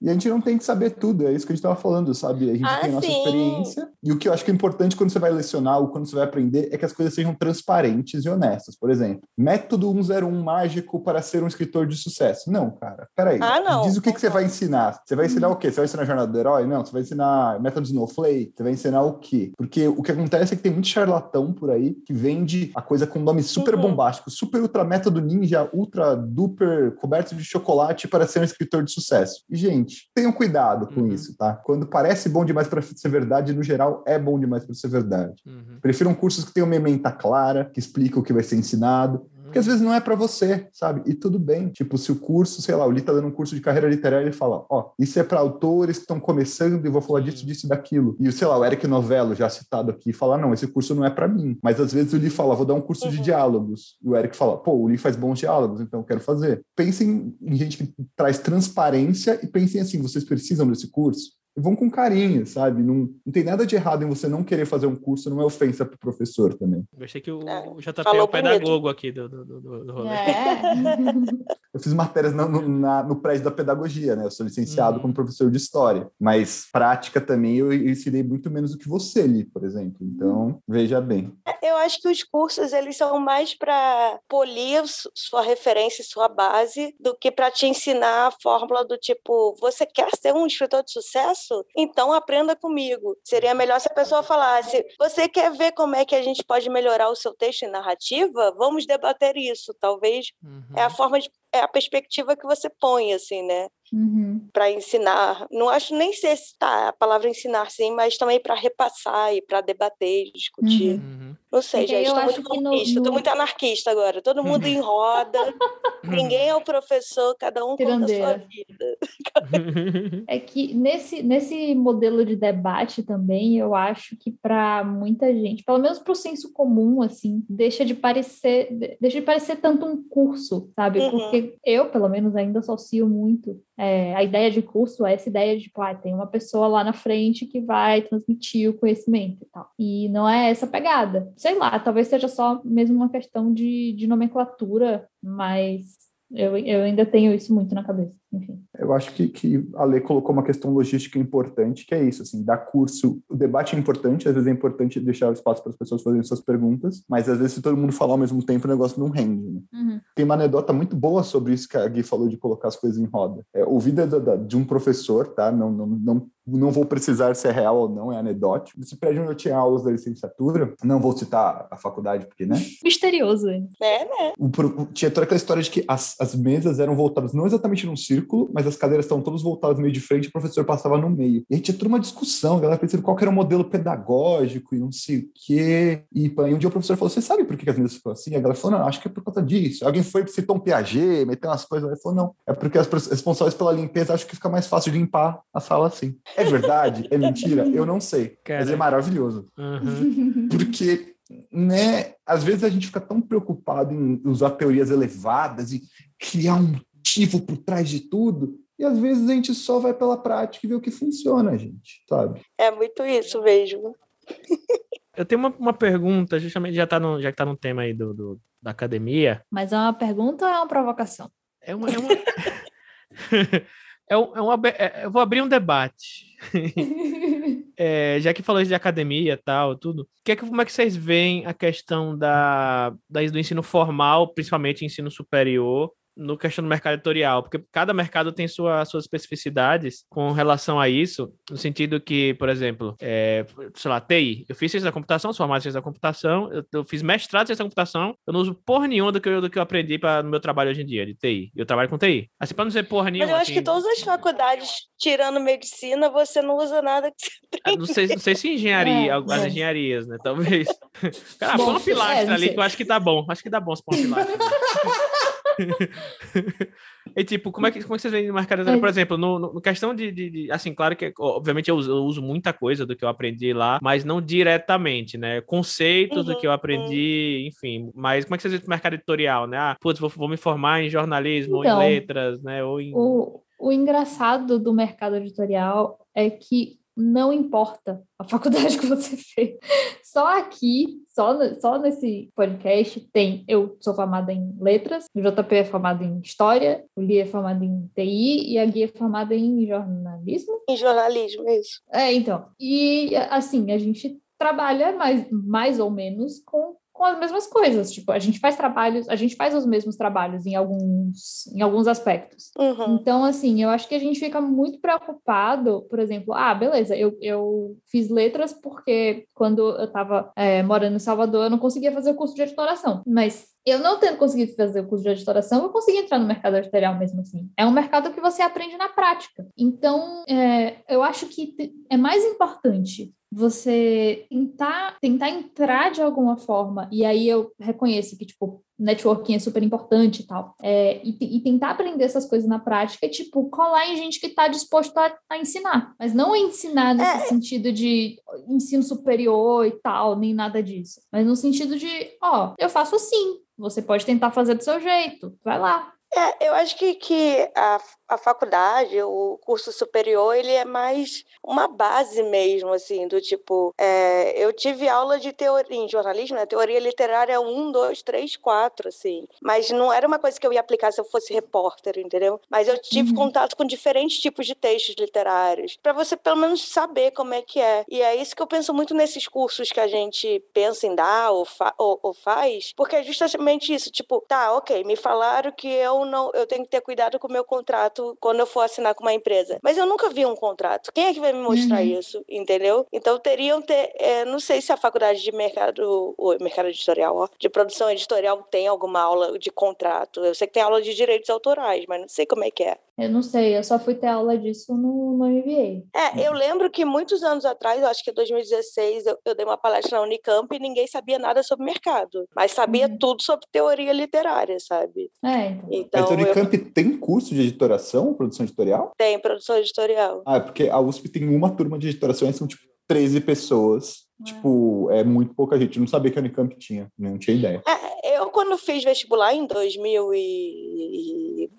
E a gente não tem que saber tudo, é isso que a gente estava falando, sabe? A gente ah, tem a nossa sim. experiência. E o que eu acho que é importante quando você vai lecionar ou quando você vai aprender é que as coisas sejam transparentes e honestas. Por exemplo, método 101 mágico para ser um escritor de sucesso. Não, cara, peraí. Ah, não. Diz o que, que você vai ensinar. Você vai ensinar o quê? Você vai ensinar a jornada do herói? Não, você vai ensinar método Snowflake play, você vai ensinar o quê? Porque o que acontece é que tem muito charlatão por aí que vende a coisa com nome super uhum. bombástico, super ultra meta do ninja, ultra duper coberto de chocolate para ser um escritor de sucesso. E, gente, tenham cuidado com uhum. isso, tá? Quando parece bom demais para ser verdade, no geral, é bom demais para ser verdade. Uhum. Prefiram cursos que tenham uma ementa clara, que explicam o que vai ser ensinado, porque às vezes não é para você, sabe? E tudo bem. Tipo, se o curso, sei lá, o Li tá dando um curso de carreira literária, ele fala: Ó, isso é para autores que estão começando e vou falar disso, disso e daquilo. E, sei lá, o Eric Novello, já citado aqui, fala: Não, esse curso não é para mim. Mas às vezes o Li fala: Vou dar um curso uhum. de diálogos. E o Eric fala: Pô, o Li faz bons diálogos, então eu quero fazer. Pensem em gente que traz transparência e pensem assim: vocês precisam desse curso? Vão com carinho, sabe? Não, não tem nada de errado em você não querer fazer um curso, não é ofensa para o professor também. Gostei que o, é, o JP é o pedagogo aqui do, do, do, do rolê. É. eu fiz matérias no, no, na, no prédio da pedagogia, né? Eu sou licenciado hum. como professor de história, mas prática também eu, eu ensinei muito menos do que você ali, por exemplo. Então, veja bem. É, eu acho que os cursos eles são mais para polir sua referência, sua base, do que para te ensinar a fórmula do tipo, você quer ser um escritor de sucesso? Então aprenda comigo. Seria melhor se a pessoa falasse: Você quer ver como é que a gente pode melhorar o seu texto e narrativa? Vamos debater isso. Talvez uhum. é a uhum. forma de é a perspectiva que você põe, assim, né? Uhum. Para ensinar. Não acho nem se tá, a palavra ensinar, sim, mas também para repassar e para debater, discutir. Uhum. Não sei, gente, estou muito anarquista, estou no... muito anarquista agora. Todo mundo em roda, ninguém é o professor, cada um Tirandeira. conta a sua vida. é que nesse, nesse modelo de debate também, eu acho que para muita gente, pelo menos para o senso comum, assim, deixa de parecer, deixa de parecer tanto um curso, sabe? Uhum. Porque eu, pelo menos, ainda associo muito é, a ideia de curso é essa ideia de, tipo, ah, tem uma pessoa lá na frente que vai transmitir o conhecimento e tal. E não é essa pegada. Sei lá, talvez seja só mesmo uma questão de, de nomenclatura, mas eu, eu ainda tenho isso muito na cabeça, enfim. Eu acho que, que a lei colocou uma questão logística importante, que é isso, assim, dar curso, o debate é importante, às vezes é importante deixar o espaço para as pessoas fazerem suas perguntas, mas às vezes se todo mundo falar ao mesmo tempo, o negócio não rende, né? uhum. Tem uma anedota muito boa sobre isso que a Gui falou de colocar as coisas em roda. É, ouvida de um professor, tá? Não, não, não não vou precisar se é real ou não, é anedótico. Esse prédio onde eu tinha aulas da licenciatura, não vou citar a faculdade, porque, né? Misterioso, hein? É, né? O, tinha toda aquela história de que as, as mesas eram voltadas não exatamente num círculo, mas as cadeiras estavam todas voltadas meio de frente e o professor passava no meio. E aí tinha toda uma discussão, a galera pensando qual era o modelo pedagógico e não sei o quê. E, e um dia o professor falou: Você sabe por que as mesas ficam assim? A galera falou: Não, acho que é por conta disso. Alguém foi citar um Piaget, meteu umas coisas. Ele falou: Não, é porque as responsáveis pela limpeza acham que fica mais fácil de limpar a sala assim. É verdade? É mentira? Eu não sei. Mas é maravilhoso. Uhum. Porque, né, às vezes a gente fica tão preocupado em usar teorias elevadas e criar um motivo por trás de tudo. E às vezes a gente só vai pela prática e vê o que funciona, gente, sabe? É muito isso mesmo. Eu tenho uma, uma pergunta, justamente já tá no, já que tá no tema aí do, do, da academia. Mas é uma pergunta ou é uma provocação? É uma. É uma... é, um, é uma, é, eu vou abrir um debate. é, já que falou de academia e tal, tudo, que, como é que vocês veem a questão da, da, do ensino formal, principalmente ensino superior, no questão do mercado editorial, porque cada mercado tem sua, suas especificidades com relação a isso, no sentido que, por exemplo, é, sei lá, TI, eu fiz ciência da computação, sou formado em ciência da computação, eu, eu, fiz mestrado em ciência da computação, eu não uso porra nenhuma do que eu, do que eu aprendi para no meu trabalho hoje em dia, de TI. Eu trabalho com TI. Assim, para não dizer porra nenhuma. Mas eu acho assim, que todas as faculdades, tirando medicina, você não usa nada que você aprende. Não sei, não sei se engenharia, é, as é. engenharias, né? Talvez. Cara, põe uma pilastra é, ali que eu acho que tá bom. Acho que dá bom se pôr uma pilastra. e tipo, como é que, como é que vocês veem no mercado? Por exemplo, no, no questão de, de, de, Assim, claro que, obviamente, eu uso, eu uso, muita coisa do que eu aprendi lá, mas não diretamente, né? Conceitos uhum, do que eu aprendi, uhum. enfim. Mas como é que vocês veem mercado editorial, né? Ah, putz, vou, vou me formar em jornalismo então, ou em letras, né? Ou em... o, o engraçado do mercado editorial é que não importa a faculdade que você fez. Só aqui, só, só nesse podcast, tem. Eu sou formada em letras, o JP é formado em história, o Li é formado em TI e a Gui é formada em jornalismo. Em jornalismo, isso. É, então. E assim, a gente trabalha mais, mais ou menos com com as mesmas coisas. Tipo, a gente faz trabalhos, a gente faz os mesmos trabalhos em alguns, em alguns aspectos. Uhum. Então, assim, eu acho que a gente fica muito preocupado, por exemplo, ah, beleza, eu, eu fiz letras porque quando eu estava é, morando em Salvador, eu não conseguia fazer o curso de editoração. Mas eu não tendo conseguido fazer o curso de editoração, eu consegui entrar no mercado editorial mesmo assim. É um mercado que você aprende na prática. Então, é, eu acho que é mais importante você tentar, tentar entrar de alguma forma, e aí eu reconheço que, tipo, networking é super importante e tal, é, e, e, tentar aprender essas coisas na prática, tipo, colar em gente que está disposto a, a, ensinar, mas não ensinar nesse é. sentido de ensino superior e tal, nem nada disso, mas no sentido de, ó, eu faço assim, você pode tentar fazer do seu jeito, vai lá. É, eu acho que, que a, a faculdade, o curso superior, ele é mais uma base mesmo, assim, do tipo, é, eu tive aula de teoria em jornalismo, né? Teoria literária 1, 2, 3, 4, assim. Mas não era uma coisa que eu ia aplicar se eu fosse repórter, entendeu? Mas eu tive uhum. contato com diferentes tipos de textos literários, para você pelo menos saber como é que é. E é isso que eu penso muito nesses cursos que a gente pensa em dar ou, fa ou, ou faz, porque é justamente isso, tipo, tá, ok, me falaram que eu não, eu tenho que ter cuidado com o meu contrato contrato quando eu for assinar com uma empresa. Mas eu nunca vi um contrato. Quem é que vai me mostrar uhum. isso? Entendeu? Então teriam ter. É, não sei se a faculdade de mercado, ou mercado editorial, ó, de produção editorial tem alguma aula de contrato. Eu sei que tem aula de direitos autorais, mas não sei como é que é. Eu não sei, eu só fui ter aula disso no, no MBA. É, eu lembro que muitos anos atrás, acho que em 2016, eu, eu, dei uma palestra na Unicamp e ninguém sabia nada sobre mercado, mas sabia uhum. tudo sobre teoria literária, sabe? É, então. então mas a Unicamp eu... tem curso de editoração, produção editorial? Tem, produção editorial. Ah, é porque a USP tem uma turma de editoração e são tipo 13 pessoas. É. Tipo, é muito pouca gente. Eu não sabia que a Unicamp tinha, não tinha ideia. É, eu, quando fiz vestibular em 2000 e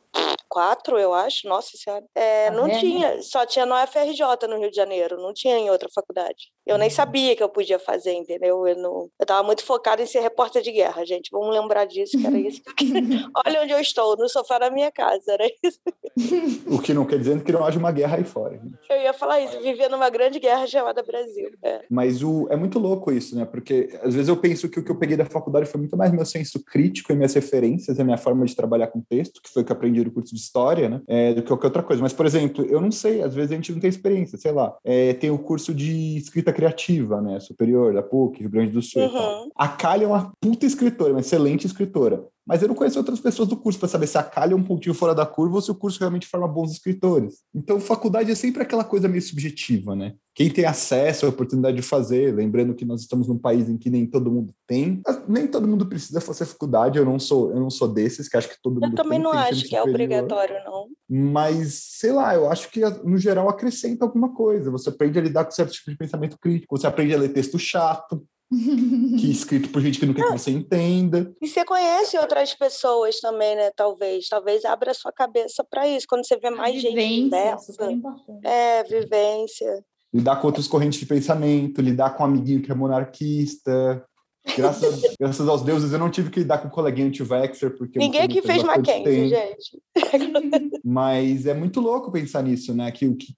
quatro, eu acho, nossa senhora. É, tá não tinha, só tinha no FRJ no Rio de Janeiro, não tinha em outra faculdade. Eu nem sabia que eu podia fazer, entendeu? Eu, não, eu tava muito focada em ser repórter de guerra, gente. Vamos lembrar disso, que era isso. Olha onde eu estou, no sofá da minha casa, era isso. O que não quer dizer que não haja uma guerra aí fora. Gente. Eu ia falar isso, viver numa grande guerra chamada Brasil. É. Mas o, é muito louco isso, né? Porque às vezes eu penso que o que eu peguei da faculdade foi muito mais meu senso crítico e minhas referências, a minha forma de trabalhar com texto, que foi o que eu aprendi no curso de história, né? É, do que qualquer outra coisa. Mas, por exemplo, eu não sei, às vezes a gente não tem experiência, sei lá. É, tem o curso de escrita criativa, né? Superior, da PUC, Rio Grande do Sul. Uhum. A Kali é uma puta escritora, uma excelente escritora mas eu não conheço outras pessoas do curso para saber se a calha é um pontinho fora da curva ou se o curso realmente forma bons escritores. Então, faculdade é sempre aquela coisa meio subjetiva, né? Quem tem acesso à oportunidade de fazer, lembrando que nós estamos num país em que nem todo mundo tem, nem todo mundo precisa fazer faculdade, eu não sou, eu não sou desses, que acho que todo mundo Eu também tem, não acho que é obrigatório, não. Mas, sei lá, eu acho que no geral acrescenta alguma coisa. Você aprende a lidar com certo tipo de pensamento crítico, você aprende a ler texto chato, que é escrito por gente que não quer que você entenda. E você conhece outras pessoas também, né? Talvez. Talvez abra sua cabeça para isso, quando você vê mais gente diversa. É, vivência. Lidar com outras correntes de pensamento, lidar com um amiguinho que é monarquista. Graças, graças aos deuses, eu não tive que lidar com um coleguinha anti-vaxxer, porque... Ninguém aqui fez Mackenzie, gente. Mas é muito louco pensar nisso, né? Que o que,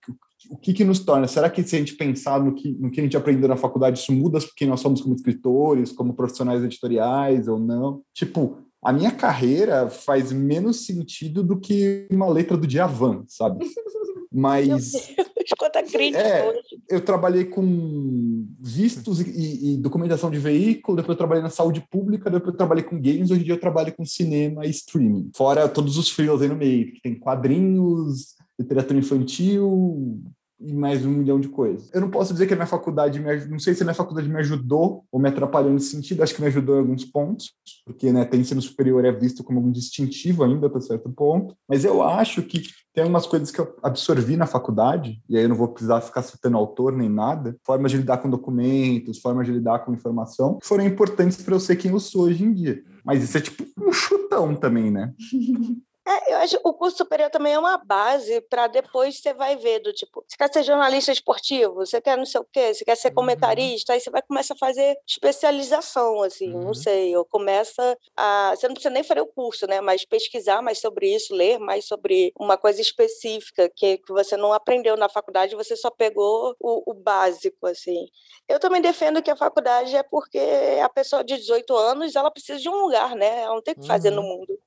o que, que nos torna? Será que se a gente pensar no que, no que a gente aprendeu na faculdade, isso muda porque nós somos como escritores, como profissionais editoriais ou não? Tipo, a minha carreira faz menos sentido do que uma letra do Djavan, sabe? Mas. Quanta crítica é, hoje. Eu trabalhei com vistos e, e, documentação de veículo, depois eu trabalhei na saúde pública, depois eu trabalhei com games, hoje em dia eu trabalho com cinema e streaming. Fora todos os frios aí no meio, que tem quadrinhos, literatura infantil e mais um milhão de coisas. Eu não posso dizer que a minha faculdade me não sei se a minha faculdade me ajudou ou me atrapalhou nesse sentido, acho que me ajudou em alguns pontos, porque né, ter ensino superior é visto como um distintivo ainda até certo ponto, mas eu acho que tem algumas coisas que eu absorvi na faculdade, e aí eu não vou precisar ficar citando autor nem nada, formas de lidar com documentos, formas de lidar com informação, que foram importantes para eu ser quem eu sou hoje em dia. Mas isso é tipo um chutão também, né? É, eu acho o curso superior também é uma base para depois você vai ver do tipo, você quer ser jornalista esportivo, você quer não sei o quê, você quer ser uhum. comentarista, aí você vai começar a fazer especialização, assim, uhum. não sei, ou começa a, você não precisa nem fazer o curso, né, mas pesquisar mais sobre isso, ler mais sobre uma coisa específica que, que você não aprendeu na faculdade, você só pegou o, o básico, assim. Eu também defendo que a faculdade é porque a pessoa de 18 anos, ela precisa de um lugar, né, ela não tem o que fazer uhum. no mundo.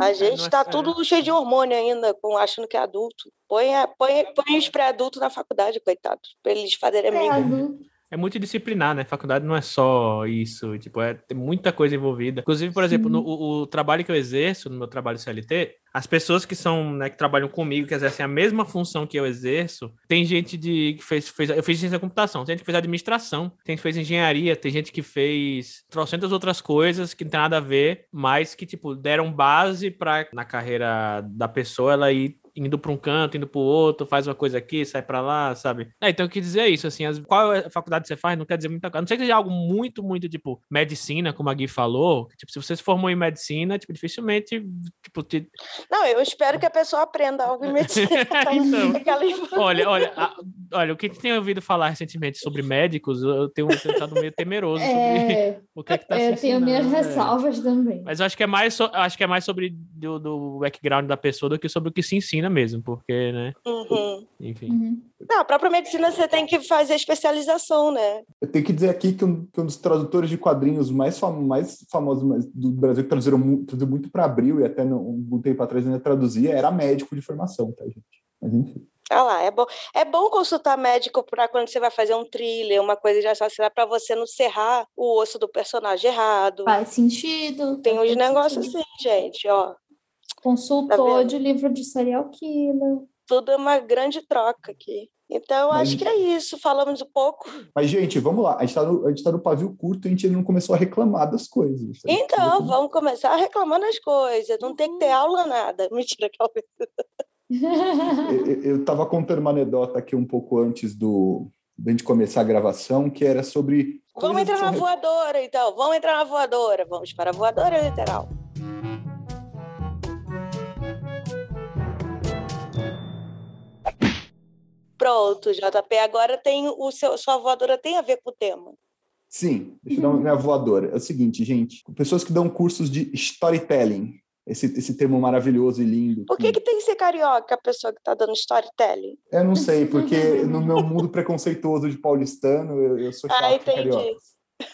A é, gente está é, tudo cheio de hormônio ainda, com, achando que é adulto. Põe, põe, põe os pré-adultos na faculdade, coitados, para eles fazerem amigo. É multidisciplinar, né? Faculdade não é só isso, tipo, é, tem muita coisa envolvida. Inclusive, por exemplo, no, o, o, trabalho que eu exerço, no meu trabalho CLT, as pessoas que são, né, que trabalham comigo, que exercem a mesma função que eu exerço, tem gente de que fez, fez eu fiz ciência da computação, tem gente que fez administração, tem gente que fez engenharia, tem gente que fez trocentas outras coisas que não tem nada a ver, mas que, tipo, deram base para na carreira da pessoa ela ir indo para um canto, indo para o outro, faz uma coisa aqui, sai para lá, sabe? É, então eu quis dizer isso, assim, as, qual é a faculdade que você faz não quer dizer muita coisa. Não sei que seja algo muito, muito, tipo, medicina, como a Gui falou, que, tipo, se você se formou em medicina, tipo, dificilmente, tipo, te... Não, eu espero que a pessoa aprenda algo em medicina. então, olha, olha, a, olha, o que tem ouvido falar recentemente sobre médicos, eu tenho, estado meio temeroso é, sobre o que é que tá Eu tenho minhas é. ressalvas também. Mas eu acho que é mais, so, acho que é mais sobre do, do background da pessoa do que sobre o que se ensina mesmo, porque, né? Uhum. Enfim. Uhum. Não, a própria medicina você tem que fazer especialização, né? Eu tenho que dizer aqui que um, que um dos tradutores de quadrinhos mais, fam mais famosos do Brasil, que traduziram traduziu muito para Abril e até um, um tempo atrás ainda traduzia, era médico de formação, tá, gente? Mas enfim. Ah lá, é bom, é bom consultar médico para quando você vai fazer um thriller, uma coisa de assassinato, para você não serrar o osso do personagem errado. Faz sentido. Tem uns negócios assim, gente, ó. Consultor tá de livro de serial killer. Tudo é uma grande troca aqui. Então, Mas... acho que é isso. Falamos um pouco. Mas, gente, vamos lá. A gente está no, tá no pavio curto e a gente ainda não começou a reclamar das coisas. Então, vamos começar a reclamar das coisas. Não tem que ter aula, nada. Mentira, Calvin. eu estava contando uma anedota aqui um pouco antes do da gente começar a gravação, que era sobre. Vamos entrar na voadora, então. Vamos entrar na voadora. Vamos para a voadora literal. Pronto, JP. Agora tem o seu, sua voadora tem a ver com o tema. Sim, deixa eu dar minha voadora. É o seguinte, gente, pessoas que dão cursos de storytelling, esse, esse termo maravilhoso e lindo. Por que, que tem que ser carioca a pessoa que está dando storytelling? Eu não sei, porque no meu mundo preconceituoso de paulistano, eu, eu sou chato ah, entendi. carioca.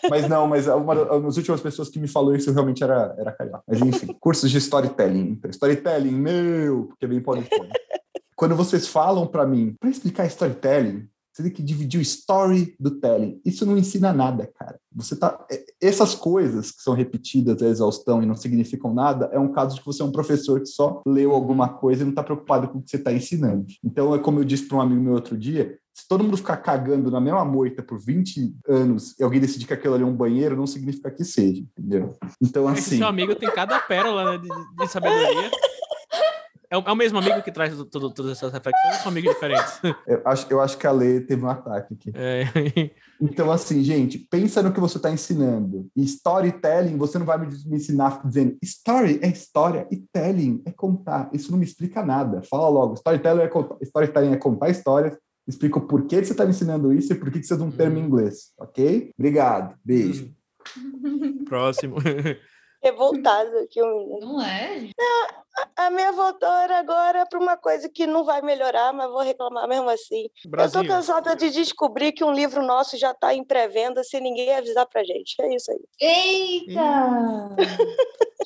Mas não, mas uma, das últimas pessoas que me falou isso realmente era, era carioca. Mas enfim, cursos de storytelling. Storytelling, meu, porque é bem paulistano. Quando vocês falam para mim, para explicar storytelling, você tem que dividir o story do telling. Isso não ensina nada, cara. Você tá é, essas coisas que são repetidas a exaustão e não significam nada, é um caso de que você é um professor que só leu alguma coisa e não está preocupado com o que você está ensinando. Então, é como eu disse para um amigo meu outro dia, se todo mundo ficar cagando na mesma moita por 20 anos e alguém decidir que aquilo ali é um banheiro, não significa que seja, entendeu? Então, assim... Esse seu amigo tem cada pérola né, de, de sabedoria. É o, é o mesmo amigo que traz tudo, todas essas reflexões ou são amigos diferentes? Eu acho, eu acho que a Lê teve um ataque aqui. É. Então, assim, gente, pensa no que você está ensinando. E storytelling, você não vai me, me ensinar dizendo story é história e telling é contar. Isso não me explica nada. Fala logo. Storytelling é contar, storytelling é contar histórias. Explica o porquê você está me ensinando isso e por que você usa um termo em uhum. inglês. Ok? Obrigado. Beijo. Próximo. revoltado aqui o menino. Não é? Não, a, a minha voadora agora para uma coisa que não vai melhorar, mas vou reclamar mesmo assim. Brasil. Eu tô cansada de descobrir que um livro nosso já está em pré-venda sem ninguém avisar pra gente. É isso aí. Eita!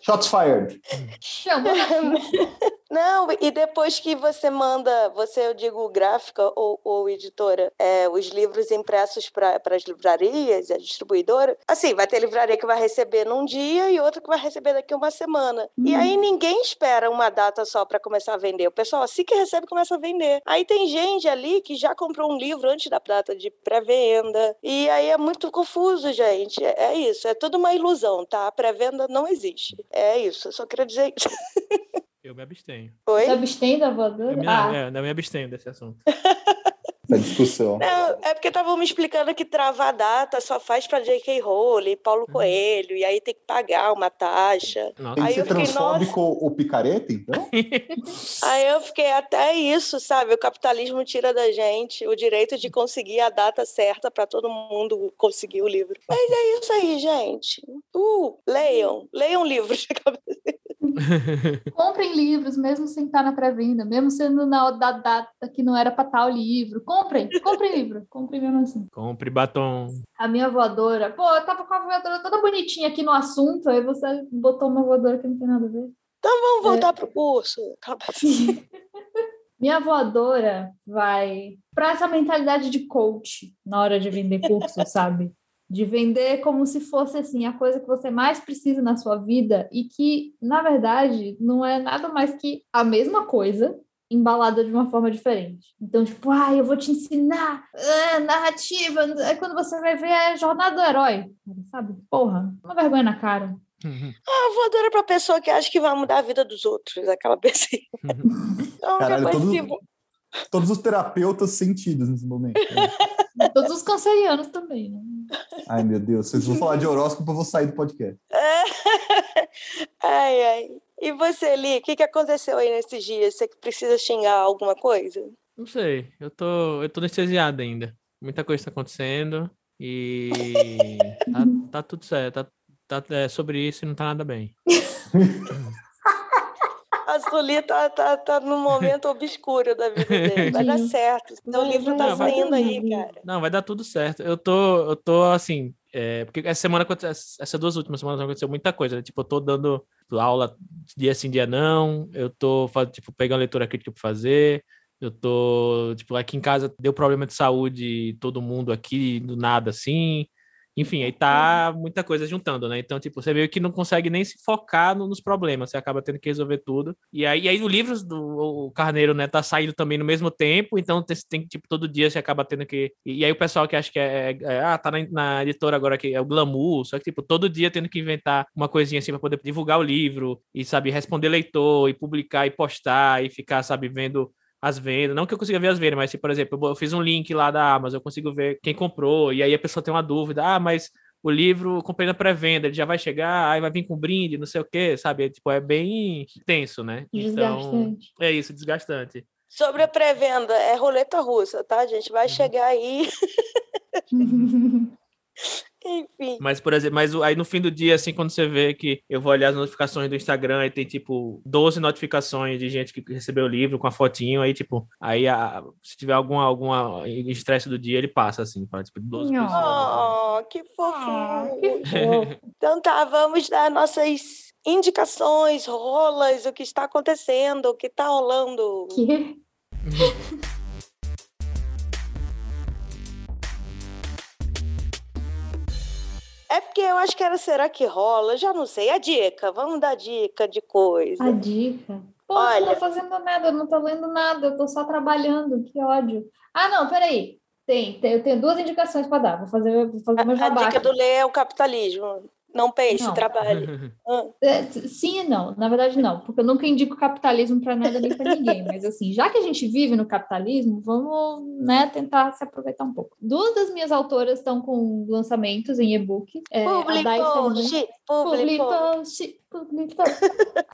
Shots fired. Chama. Não, e depois que você manda, você, eu digo gráfica ou, ou editora, é, os livros impressos para as livrarias, a distribuidora, assim, vai ter livraria que vai receber num dia e outra que vai receber daqui uma semana. Hum. E aí ninguém espera uma data só para começar a vender. O pessoal, assim que recebe, começa a vender. Aí tem gente ali que já comprou um livro antes da data de pré-venda. E aí é muito confuso, gente. É, é isso, é tudo uma ilusão, tá? A pré-venda não existe. É isso, eu só queria dizer isso. Eu me abstenho. Oi? Você abstém da voadora? Eu me, ah. é, eu me abstenho desse assunto. a discussão. Não, é porque estavam me explicando que travar data só faz para J.K. Rowling, Paulo Coelho, e aí tem que pagar uma taxa. Nossa. Tem que Aí ser fiquei, transfóbico ou picareta, então? Aí eu fiquei até isso, sabe? O capitalismo tira da gente o direito de conseguir a data certa para todo mundo conseguir o livro. Mas é isso aí, gente. Uh, leiam, leiam livros. Comprem livros, mesmo sem estar na pré-venda, mesmo sendo na da data que não era para o livro. Comprem, comprem livro, comprem mesmo assim. Compre batom. A minha voadora, pô, eu tava com a voadora toda bonitinha aqui no assunto, aí você botou uma voadora que não tem nada a ver. Então vamos voltar pro curso. Minha voadora vai para essa mentalidade de coach na hora de vender curso, sabe? De vender como se fosse assim a coisa que você mais precisa na sua vida e que, na verdade, não é nada mais que a mesma coisa embalada de uma forma diferente. Então, tipo, ah, eu vou te ensinar ah, narrativa. Aí quando você vai ver é a jornada do herói, sabe? Porra, uma vergonha na cara. Ah, voadora pra pessoa que acha que vai mudar a vida dos outros, aquela pessoa. Então, Caralho, todo- que- Todos os terapeutas sentidos nesse momento. né? Todos os cancerianos também, né? Ai, meu Deus. Vocês vão falar de horóscopo, eu vou sair do podcast. ai, ai. E você, Li, o que, que aconteceu aí nesses dias? Você que precisa xingar alguma coisa? Não sei, eu tô, eu tô anestesiado ainda. Muita coisa tá acontecendo e tá, tá tudo certo. Tá, tá- é, sobre isso e não tá nada bem. A Suli tá, tá, tá num momento obscuro da vida dele. Vai dar certo. Então o Vai, livro vai, tá vai. saindo aí, cara. Não, vai dar tudo certo. Eu tô, eu tô assim, é, porque essa semana, essas duas últimas semanas aconteceu muita coisa, né? Tipo, eu tô dando aula dia sim, dia não, eu tô, tipo, pegando leitura crítica pra fazer, eu tô, tipo, aqui em casa deu problema de saúde, todo mundo aqui, do nada, assim, enfim, aí tá muita coisa juntando, né? Então, tipo, você meio que não consegue nem se focar no- nos problemas, você acaba tendo que resolver tudo. E aí, e aí o livro do o Carneiro, né, tá saindo também no mesmo tempo, então tem, tem tipo, todo dia você acaba tendo que. E, e aí o pessoal que acha que é, é- é, ah, tá na, na editora agora que é o Glamour, só que, tipo, todo dia tendo que inventar uma coisinha assim pra poder divulgar o livro e, sabe, responder leitor e publicar e postar e ficar, sabe, vendo as vendas. Não que eu consiga ver as vendas, mas, tipo, por exemplo, eu fiz um link lá da Amazon, eu consigo ver quem comprou, e aí a pessoa tem uma dúvida, ah, mas o livro eu comprei na pré-venda, ele já vai chegar, aí vai vir com brinde, não sei o quê, sabe? É, tipo, é bem tenso, né? Então, Desgastante. é isso, desgastante. Sobre a pré-venda, é roleta russa, tá, gente? Vai chegar aí. Enfim. Mas, por exemplo, mas aí no fim do dia, assim, quando você vê que eu vou olhar as notificações do Instagram e tem, tipo, 12 notificações de gente que recebeu o livro com a fotinho, aí, tipo, aí a- se tiver alguma, alguma estresse do dia, ele passa, assim, fala, tipo, 12 Não. pessoas. Oh, que Ah, que fofo. Então tá, vamos dar nossas indicações, rolas, o que está acontecendo, o que está rolando. Que? É porque eu acho que era será que rola? Já não sei. A dica, vamos dar dica de coisa. A dica. Pô, eu Olha. não tô fazendo nada, eu não tô lendo nada, eu tô só trabalhando, que ódio. Ah, não, peraí. Tem, tem eu tenho duas indicações para dar. Vou fazer, vou fazer A, meu a jabá. dica aqui. do Lê é o capitalismo. Não pense, Não. trabalhe. É, Sim e não, na verdade não, porque eu nunca indico capitalismo para nada nem para ninguém, mas assim, já que a gente vive no capitalismo, vamos né, tentar se aproveitar um pouco. Duas das minhas autoras estão com lançamentos em e-book. É. Publicou, publicou.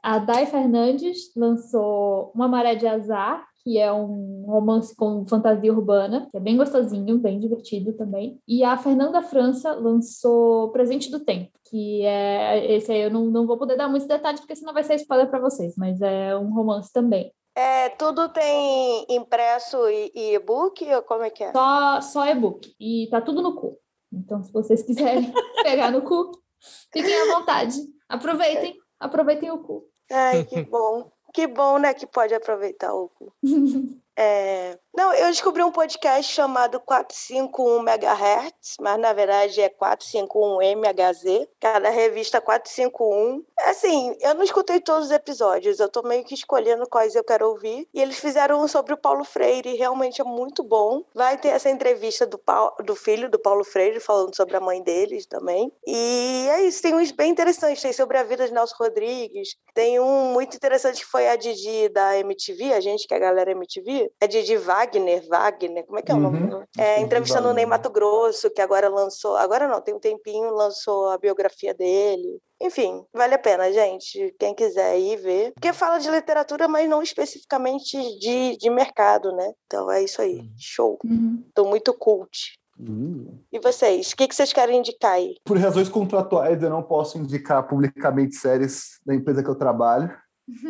A Dai Fernandes lançou Uma Maré de Azar, que é um romance com fantasia urbana, que é bem gostosinho, bem divertido também. E a Fernanda França lançou Presente do Tempo, que é esse aí eu não, não vou poder dar muitos detalhes, porque senão vai ser spoiler para vocês, mas é um romance também. É, tudo tem impresso e e e-book? ou como é que é? Só, só e-book. E tá tudo no cu. Então, se vocês quiserem pegar no cu, fiquem à vontade. Aproveitem, aproveitem o cu. Ai, que bom. Que bom, né, que pode aproveitar o. É, Não, eu descobri um podcast chamado 451 MHz, mas na verdade é 451 MHZ, cada revista 451. Assim, eu não escutei todos os episódios, eu tô meio que escolhendo quais eu quero ouvir. E eles fizeram um sobre o Paulo Freire, realmente é muito bom. Vai ter essa entrevista do, Pau- do filho do Paulo Freire, falando sobre a mãe deles também. E é isso, tem uns bem interessantes. Tem sobre a vida de Nelson Rodrigues, tem um muito interessante que foi a Didi da MTV, a gente que é a galera MTV, Didi, é Didi Wagner, Wagner, como é que é o nome? Uhum. É, entrevistando o Ney Mato Grosso, que agora lançou, agora não, tem um tempinho, lançou a biografia dele. Enfim, vale a pena, gente. Quem quiser ir ver. Porque fala de literatura, mas não especificamente de, de mercado, né? Então é isso aí. Uhum. Show. Uhum. Tô muito cult. Uh. E vocês? O que, que vocês querem indicar aí? Por razões contratuais, eu não posso indicar publicamente séries da empresa que eu trabalho,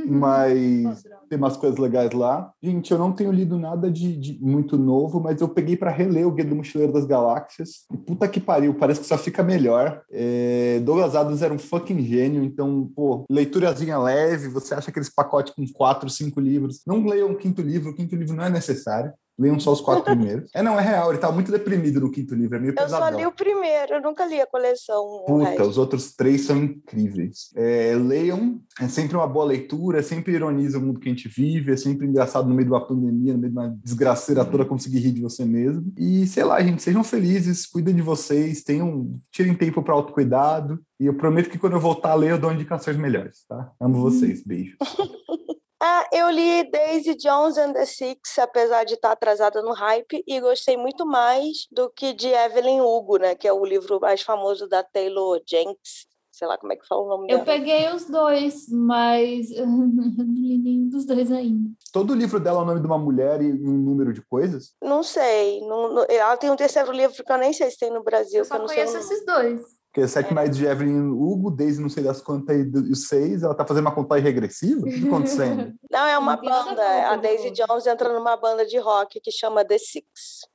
mas tem umas coisas legais lá. Gente, eu não tenho lido nada de, de muito novo, mas eu peguei para reler o Guia do Mochileiro das Galáxias. E puta que pariu, parece que só fica melhor. É, Douglas Adams era um fucking gênio, então, pô, leiturazinha leve, você acha aqueles pacotes com quatro, cinco livros. Não leiam o quinto livro, o quinto livro não é necessário. Leiam só os quatro primeiros. É, não, é real, ele tá muito deprimido no quinto livro, é meio Eu só pesadão. li o primeiro, eu nunca li a coleção. Puta, os outros três são incríveis. É, leiam, é sempre uma boa leitura, é sempre ironiza o mundo que a gente vive, é sempre engraçado no meio de uma pandemia, no meio de uma desgraceira toda, conseguir rir de você mesmo. E sei lá, gente, sejam felizes, cuidem de vocês, tenham, tirem tempo para autocuidado. E eu prometo que quando eu voltar a ler, eu dou indicações melhores, tá? Amo vocês, beijo. Ah, eu li Daisy Jones and the Six, apesar de estar atrasada no hype, e gostei muito mais do que de Evelyn Hugo, né? Que é o livro mais famoso da Taylor Jenks. Sei lá como é que fala o nome Eu dela. peguei os dois, mas eu não li nenhum dos dois ainda. Todo livro dela é o nome de uma mulher e um número de coisas? Não sei. Não, não- ela tem um terceiro livro que eu nem sei se tem no Brasil. Eu que eu só não sei o conheço esses dois. Porque Sete Mais de Evelyn Hugo, Daisy não sei das quantas e os seis, ela tá fazendo uma contagem regressiva? O que tá acontecendo? Não, é uma a banda. A Daisy Jones entra numa banda de rock que chama The Six.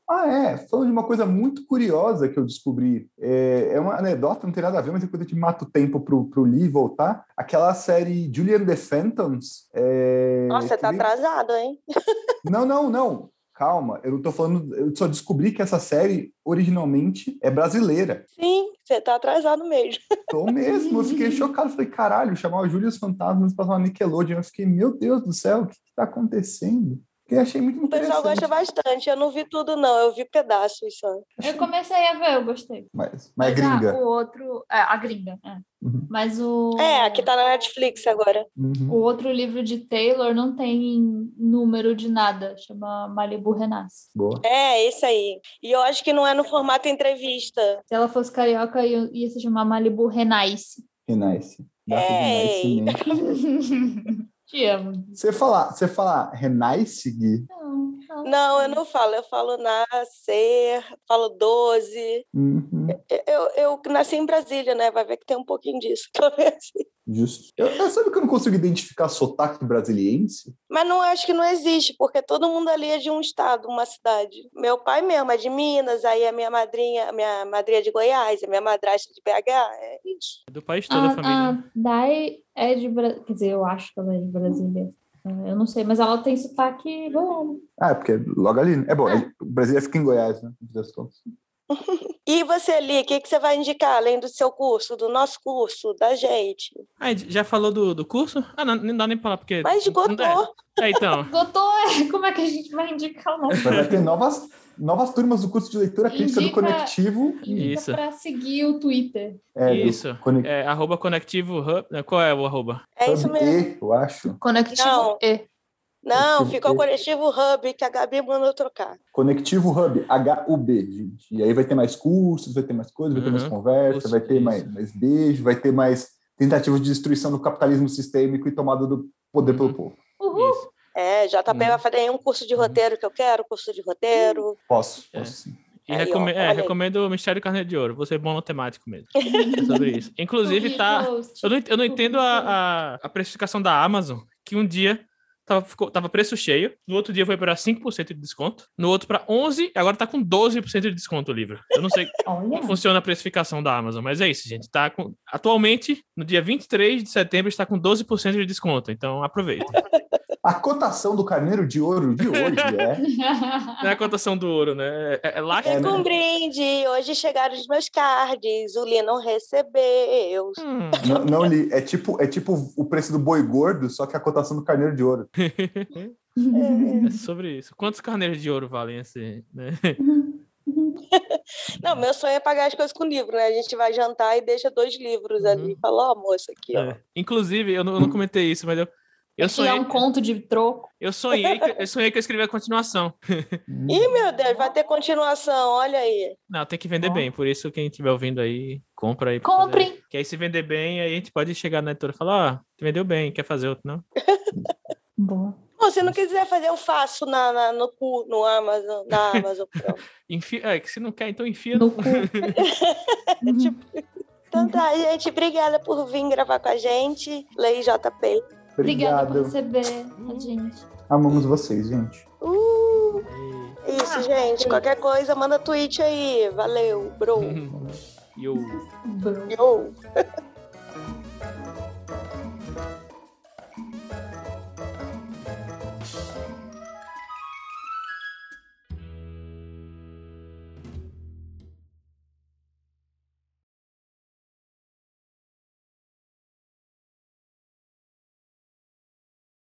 Ah, é. Falando de uma coisa muito curiosa que eu descobri. É, é uma anedota, não tem nada a ver, mas enquanto a gente mata o tempo pro, pro Lee voltar, aquela série Julian the Phantoms. É, Nossa, você tá nem- atrasado, hein? Não, não, não. Calma, eu não tô falando. Eu só descobri que essa série originalmente é brasileira. Sim, você tá atrasado mesmo. Tô mesmo, eu fiquei chocado. Falei, caralho, chamava Júlio os Fantasmas para uma Nickelodeon. Eu fiquei, meu Deus do céu, o que, que tá acontecendo? Porque eu achei muito O pessoal interessante. gosta bastante. Eu não vi tudo, não. Eu vi pedaços só. Eu comecei a ver, eu gostei. Mas, mas é ah, gringa. o outro. É, a gringa. é. Uhum. Mas o. É, aqui tá na Netflix agora. Uhum. O outro livro de Taylor não tem número de nada, chama Malibu Renasce. Boa. É, esse aí. E eu acho que não é no formato entrevista. Se ela fosse carioca, ia ia se chamar Malibu Renasce. Renasce. Dá pra Ei. Te amo. Você falar, você falar Renasce, Gui? Não, não. Não, eu não falo. Eu falo nascer, falo 12. Uhum, Eu, eu nasci em Brasília, né? Vai ver que tem um pouquinho disso. justo. Eu, eu sabe que eu não consigo identificar sotaque brasiliense? Mas não acho que não existe, porque todo mundo ali é de um estado, uma cidade. Meu pai mesmo é de Minas, aí a minha madrinha, a minha madrinha é de Goiás, a minha madrasta é de BH. É isso. Do país todo, a A, família. a Dai é de Brasília. Quer dizer, eu acho que ela é de Brasília. É, Eu não sei, mas ela tem sotaque goiano. Ah, é porque é logo ali. né? É bom, é- o Brasília fica em Goiás, né? E você, Li, o que, que você vai indicar, além do seu curso, do nosso curso, da gente? Ah, já falou do, do curso? Ah, não, não dá nem pra falar, porque. Mas esgotou. É, então. Doutor, é, como é que a gente vai indicar o nosso? Vai ter novas, novas turmas do curso de leitura crítica do Indica- Conectivo. Isso. Para seguir o Twitter. É, do Isso. Conec- É, arroba conectivo hub. Qual é o arroba? É isso mesmo. E, eu acho. Conectivo Não. E. Não, Conectivo ficou o. Coletivo Hub, que a Gabi mandou trocar. Conectivo Hub, H-U-B, gente. E aí vai ter mais cursos, vai ter mais coisas, vai ter mais Uhum. conversa, Curso, vai ter mais, mais beijo, vai ter mais tentativas de destruição do capitalismo sistêmico e tomada do poder pelo Uhum. povo. Uhul. Isso. É, JP Uhum. vai fazer um curso de roteiro que eu quero, curso de roteiro. Posso, É. posso sim. E Aí, ó, recome- é, olha aí. recomendo o Mistério Carneiro de Ouro. Você é bom no temático mesmo. É sobre isso. Inclusive, tá. Eu não, eu não entendo a, a, a precificação da Amazon, que um dia tava, ficou, tava preço cheio, no outro dia foi para 5% de desconto, no outro para 11%, e agora tá com 12% de desconto o livro. Eu não sei como funciona a precificação da Amazon, mas é isso, gente. Tá com, atualmente, no dia 23 de setembro, está com 12% de desconto, então aproveita. A cotação do carneiro de ouro de hoje é. Não é a cotação do ouro, né? É, é lá que. É, né? um brinde, hoje chegaram os meus cards, o Li não recebeu. Hum. Não, não li. É tipo, é tipo o preço do boi gordo, só que a cotação do carneiro de ouro. É sobre isso. Quantos carneiros de ouro valem esse, né? Não, meu sonho é pagar as coisas com livro, né? A gente vai jantar e deixa dois livros Uhum. ali. Fala, ó, moça, aqui, ó. É. Inclusive, eu não, eu não comentei isso, mas eu Eu Criar sonhei, um conto de troco. eu sonhei, que, eu sonhei que eu escrevi a continuação. Ih, meu Deus, vai ter continuação, olha aí. Não, tem que vender Ó. bem. Por isso, quem estiver ouvindo aí, compra aí. fazer. Comprem! Que aí, se vender bem, aí a gente pode chegar na editora e falar: Ó, vendeu bem, quer fazer outro, não? Boa. Bom, se não quiser fazer, eu faço na, na- no cu, no Amazon, na Amazon. Enfia, é, que se não quer, então enfia. No cu. Então tá, gente, obrigada por vir gravar com a gente. Lei JP. Obrigada por Obrigado. receber a gente. Amamos vocês, gente. Uh, E- isso, gente. Qualquer coisa, manda tweet aí. Valeu, bro. E o Bro. Yo.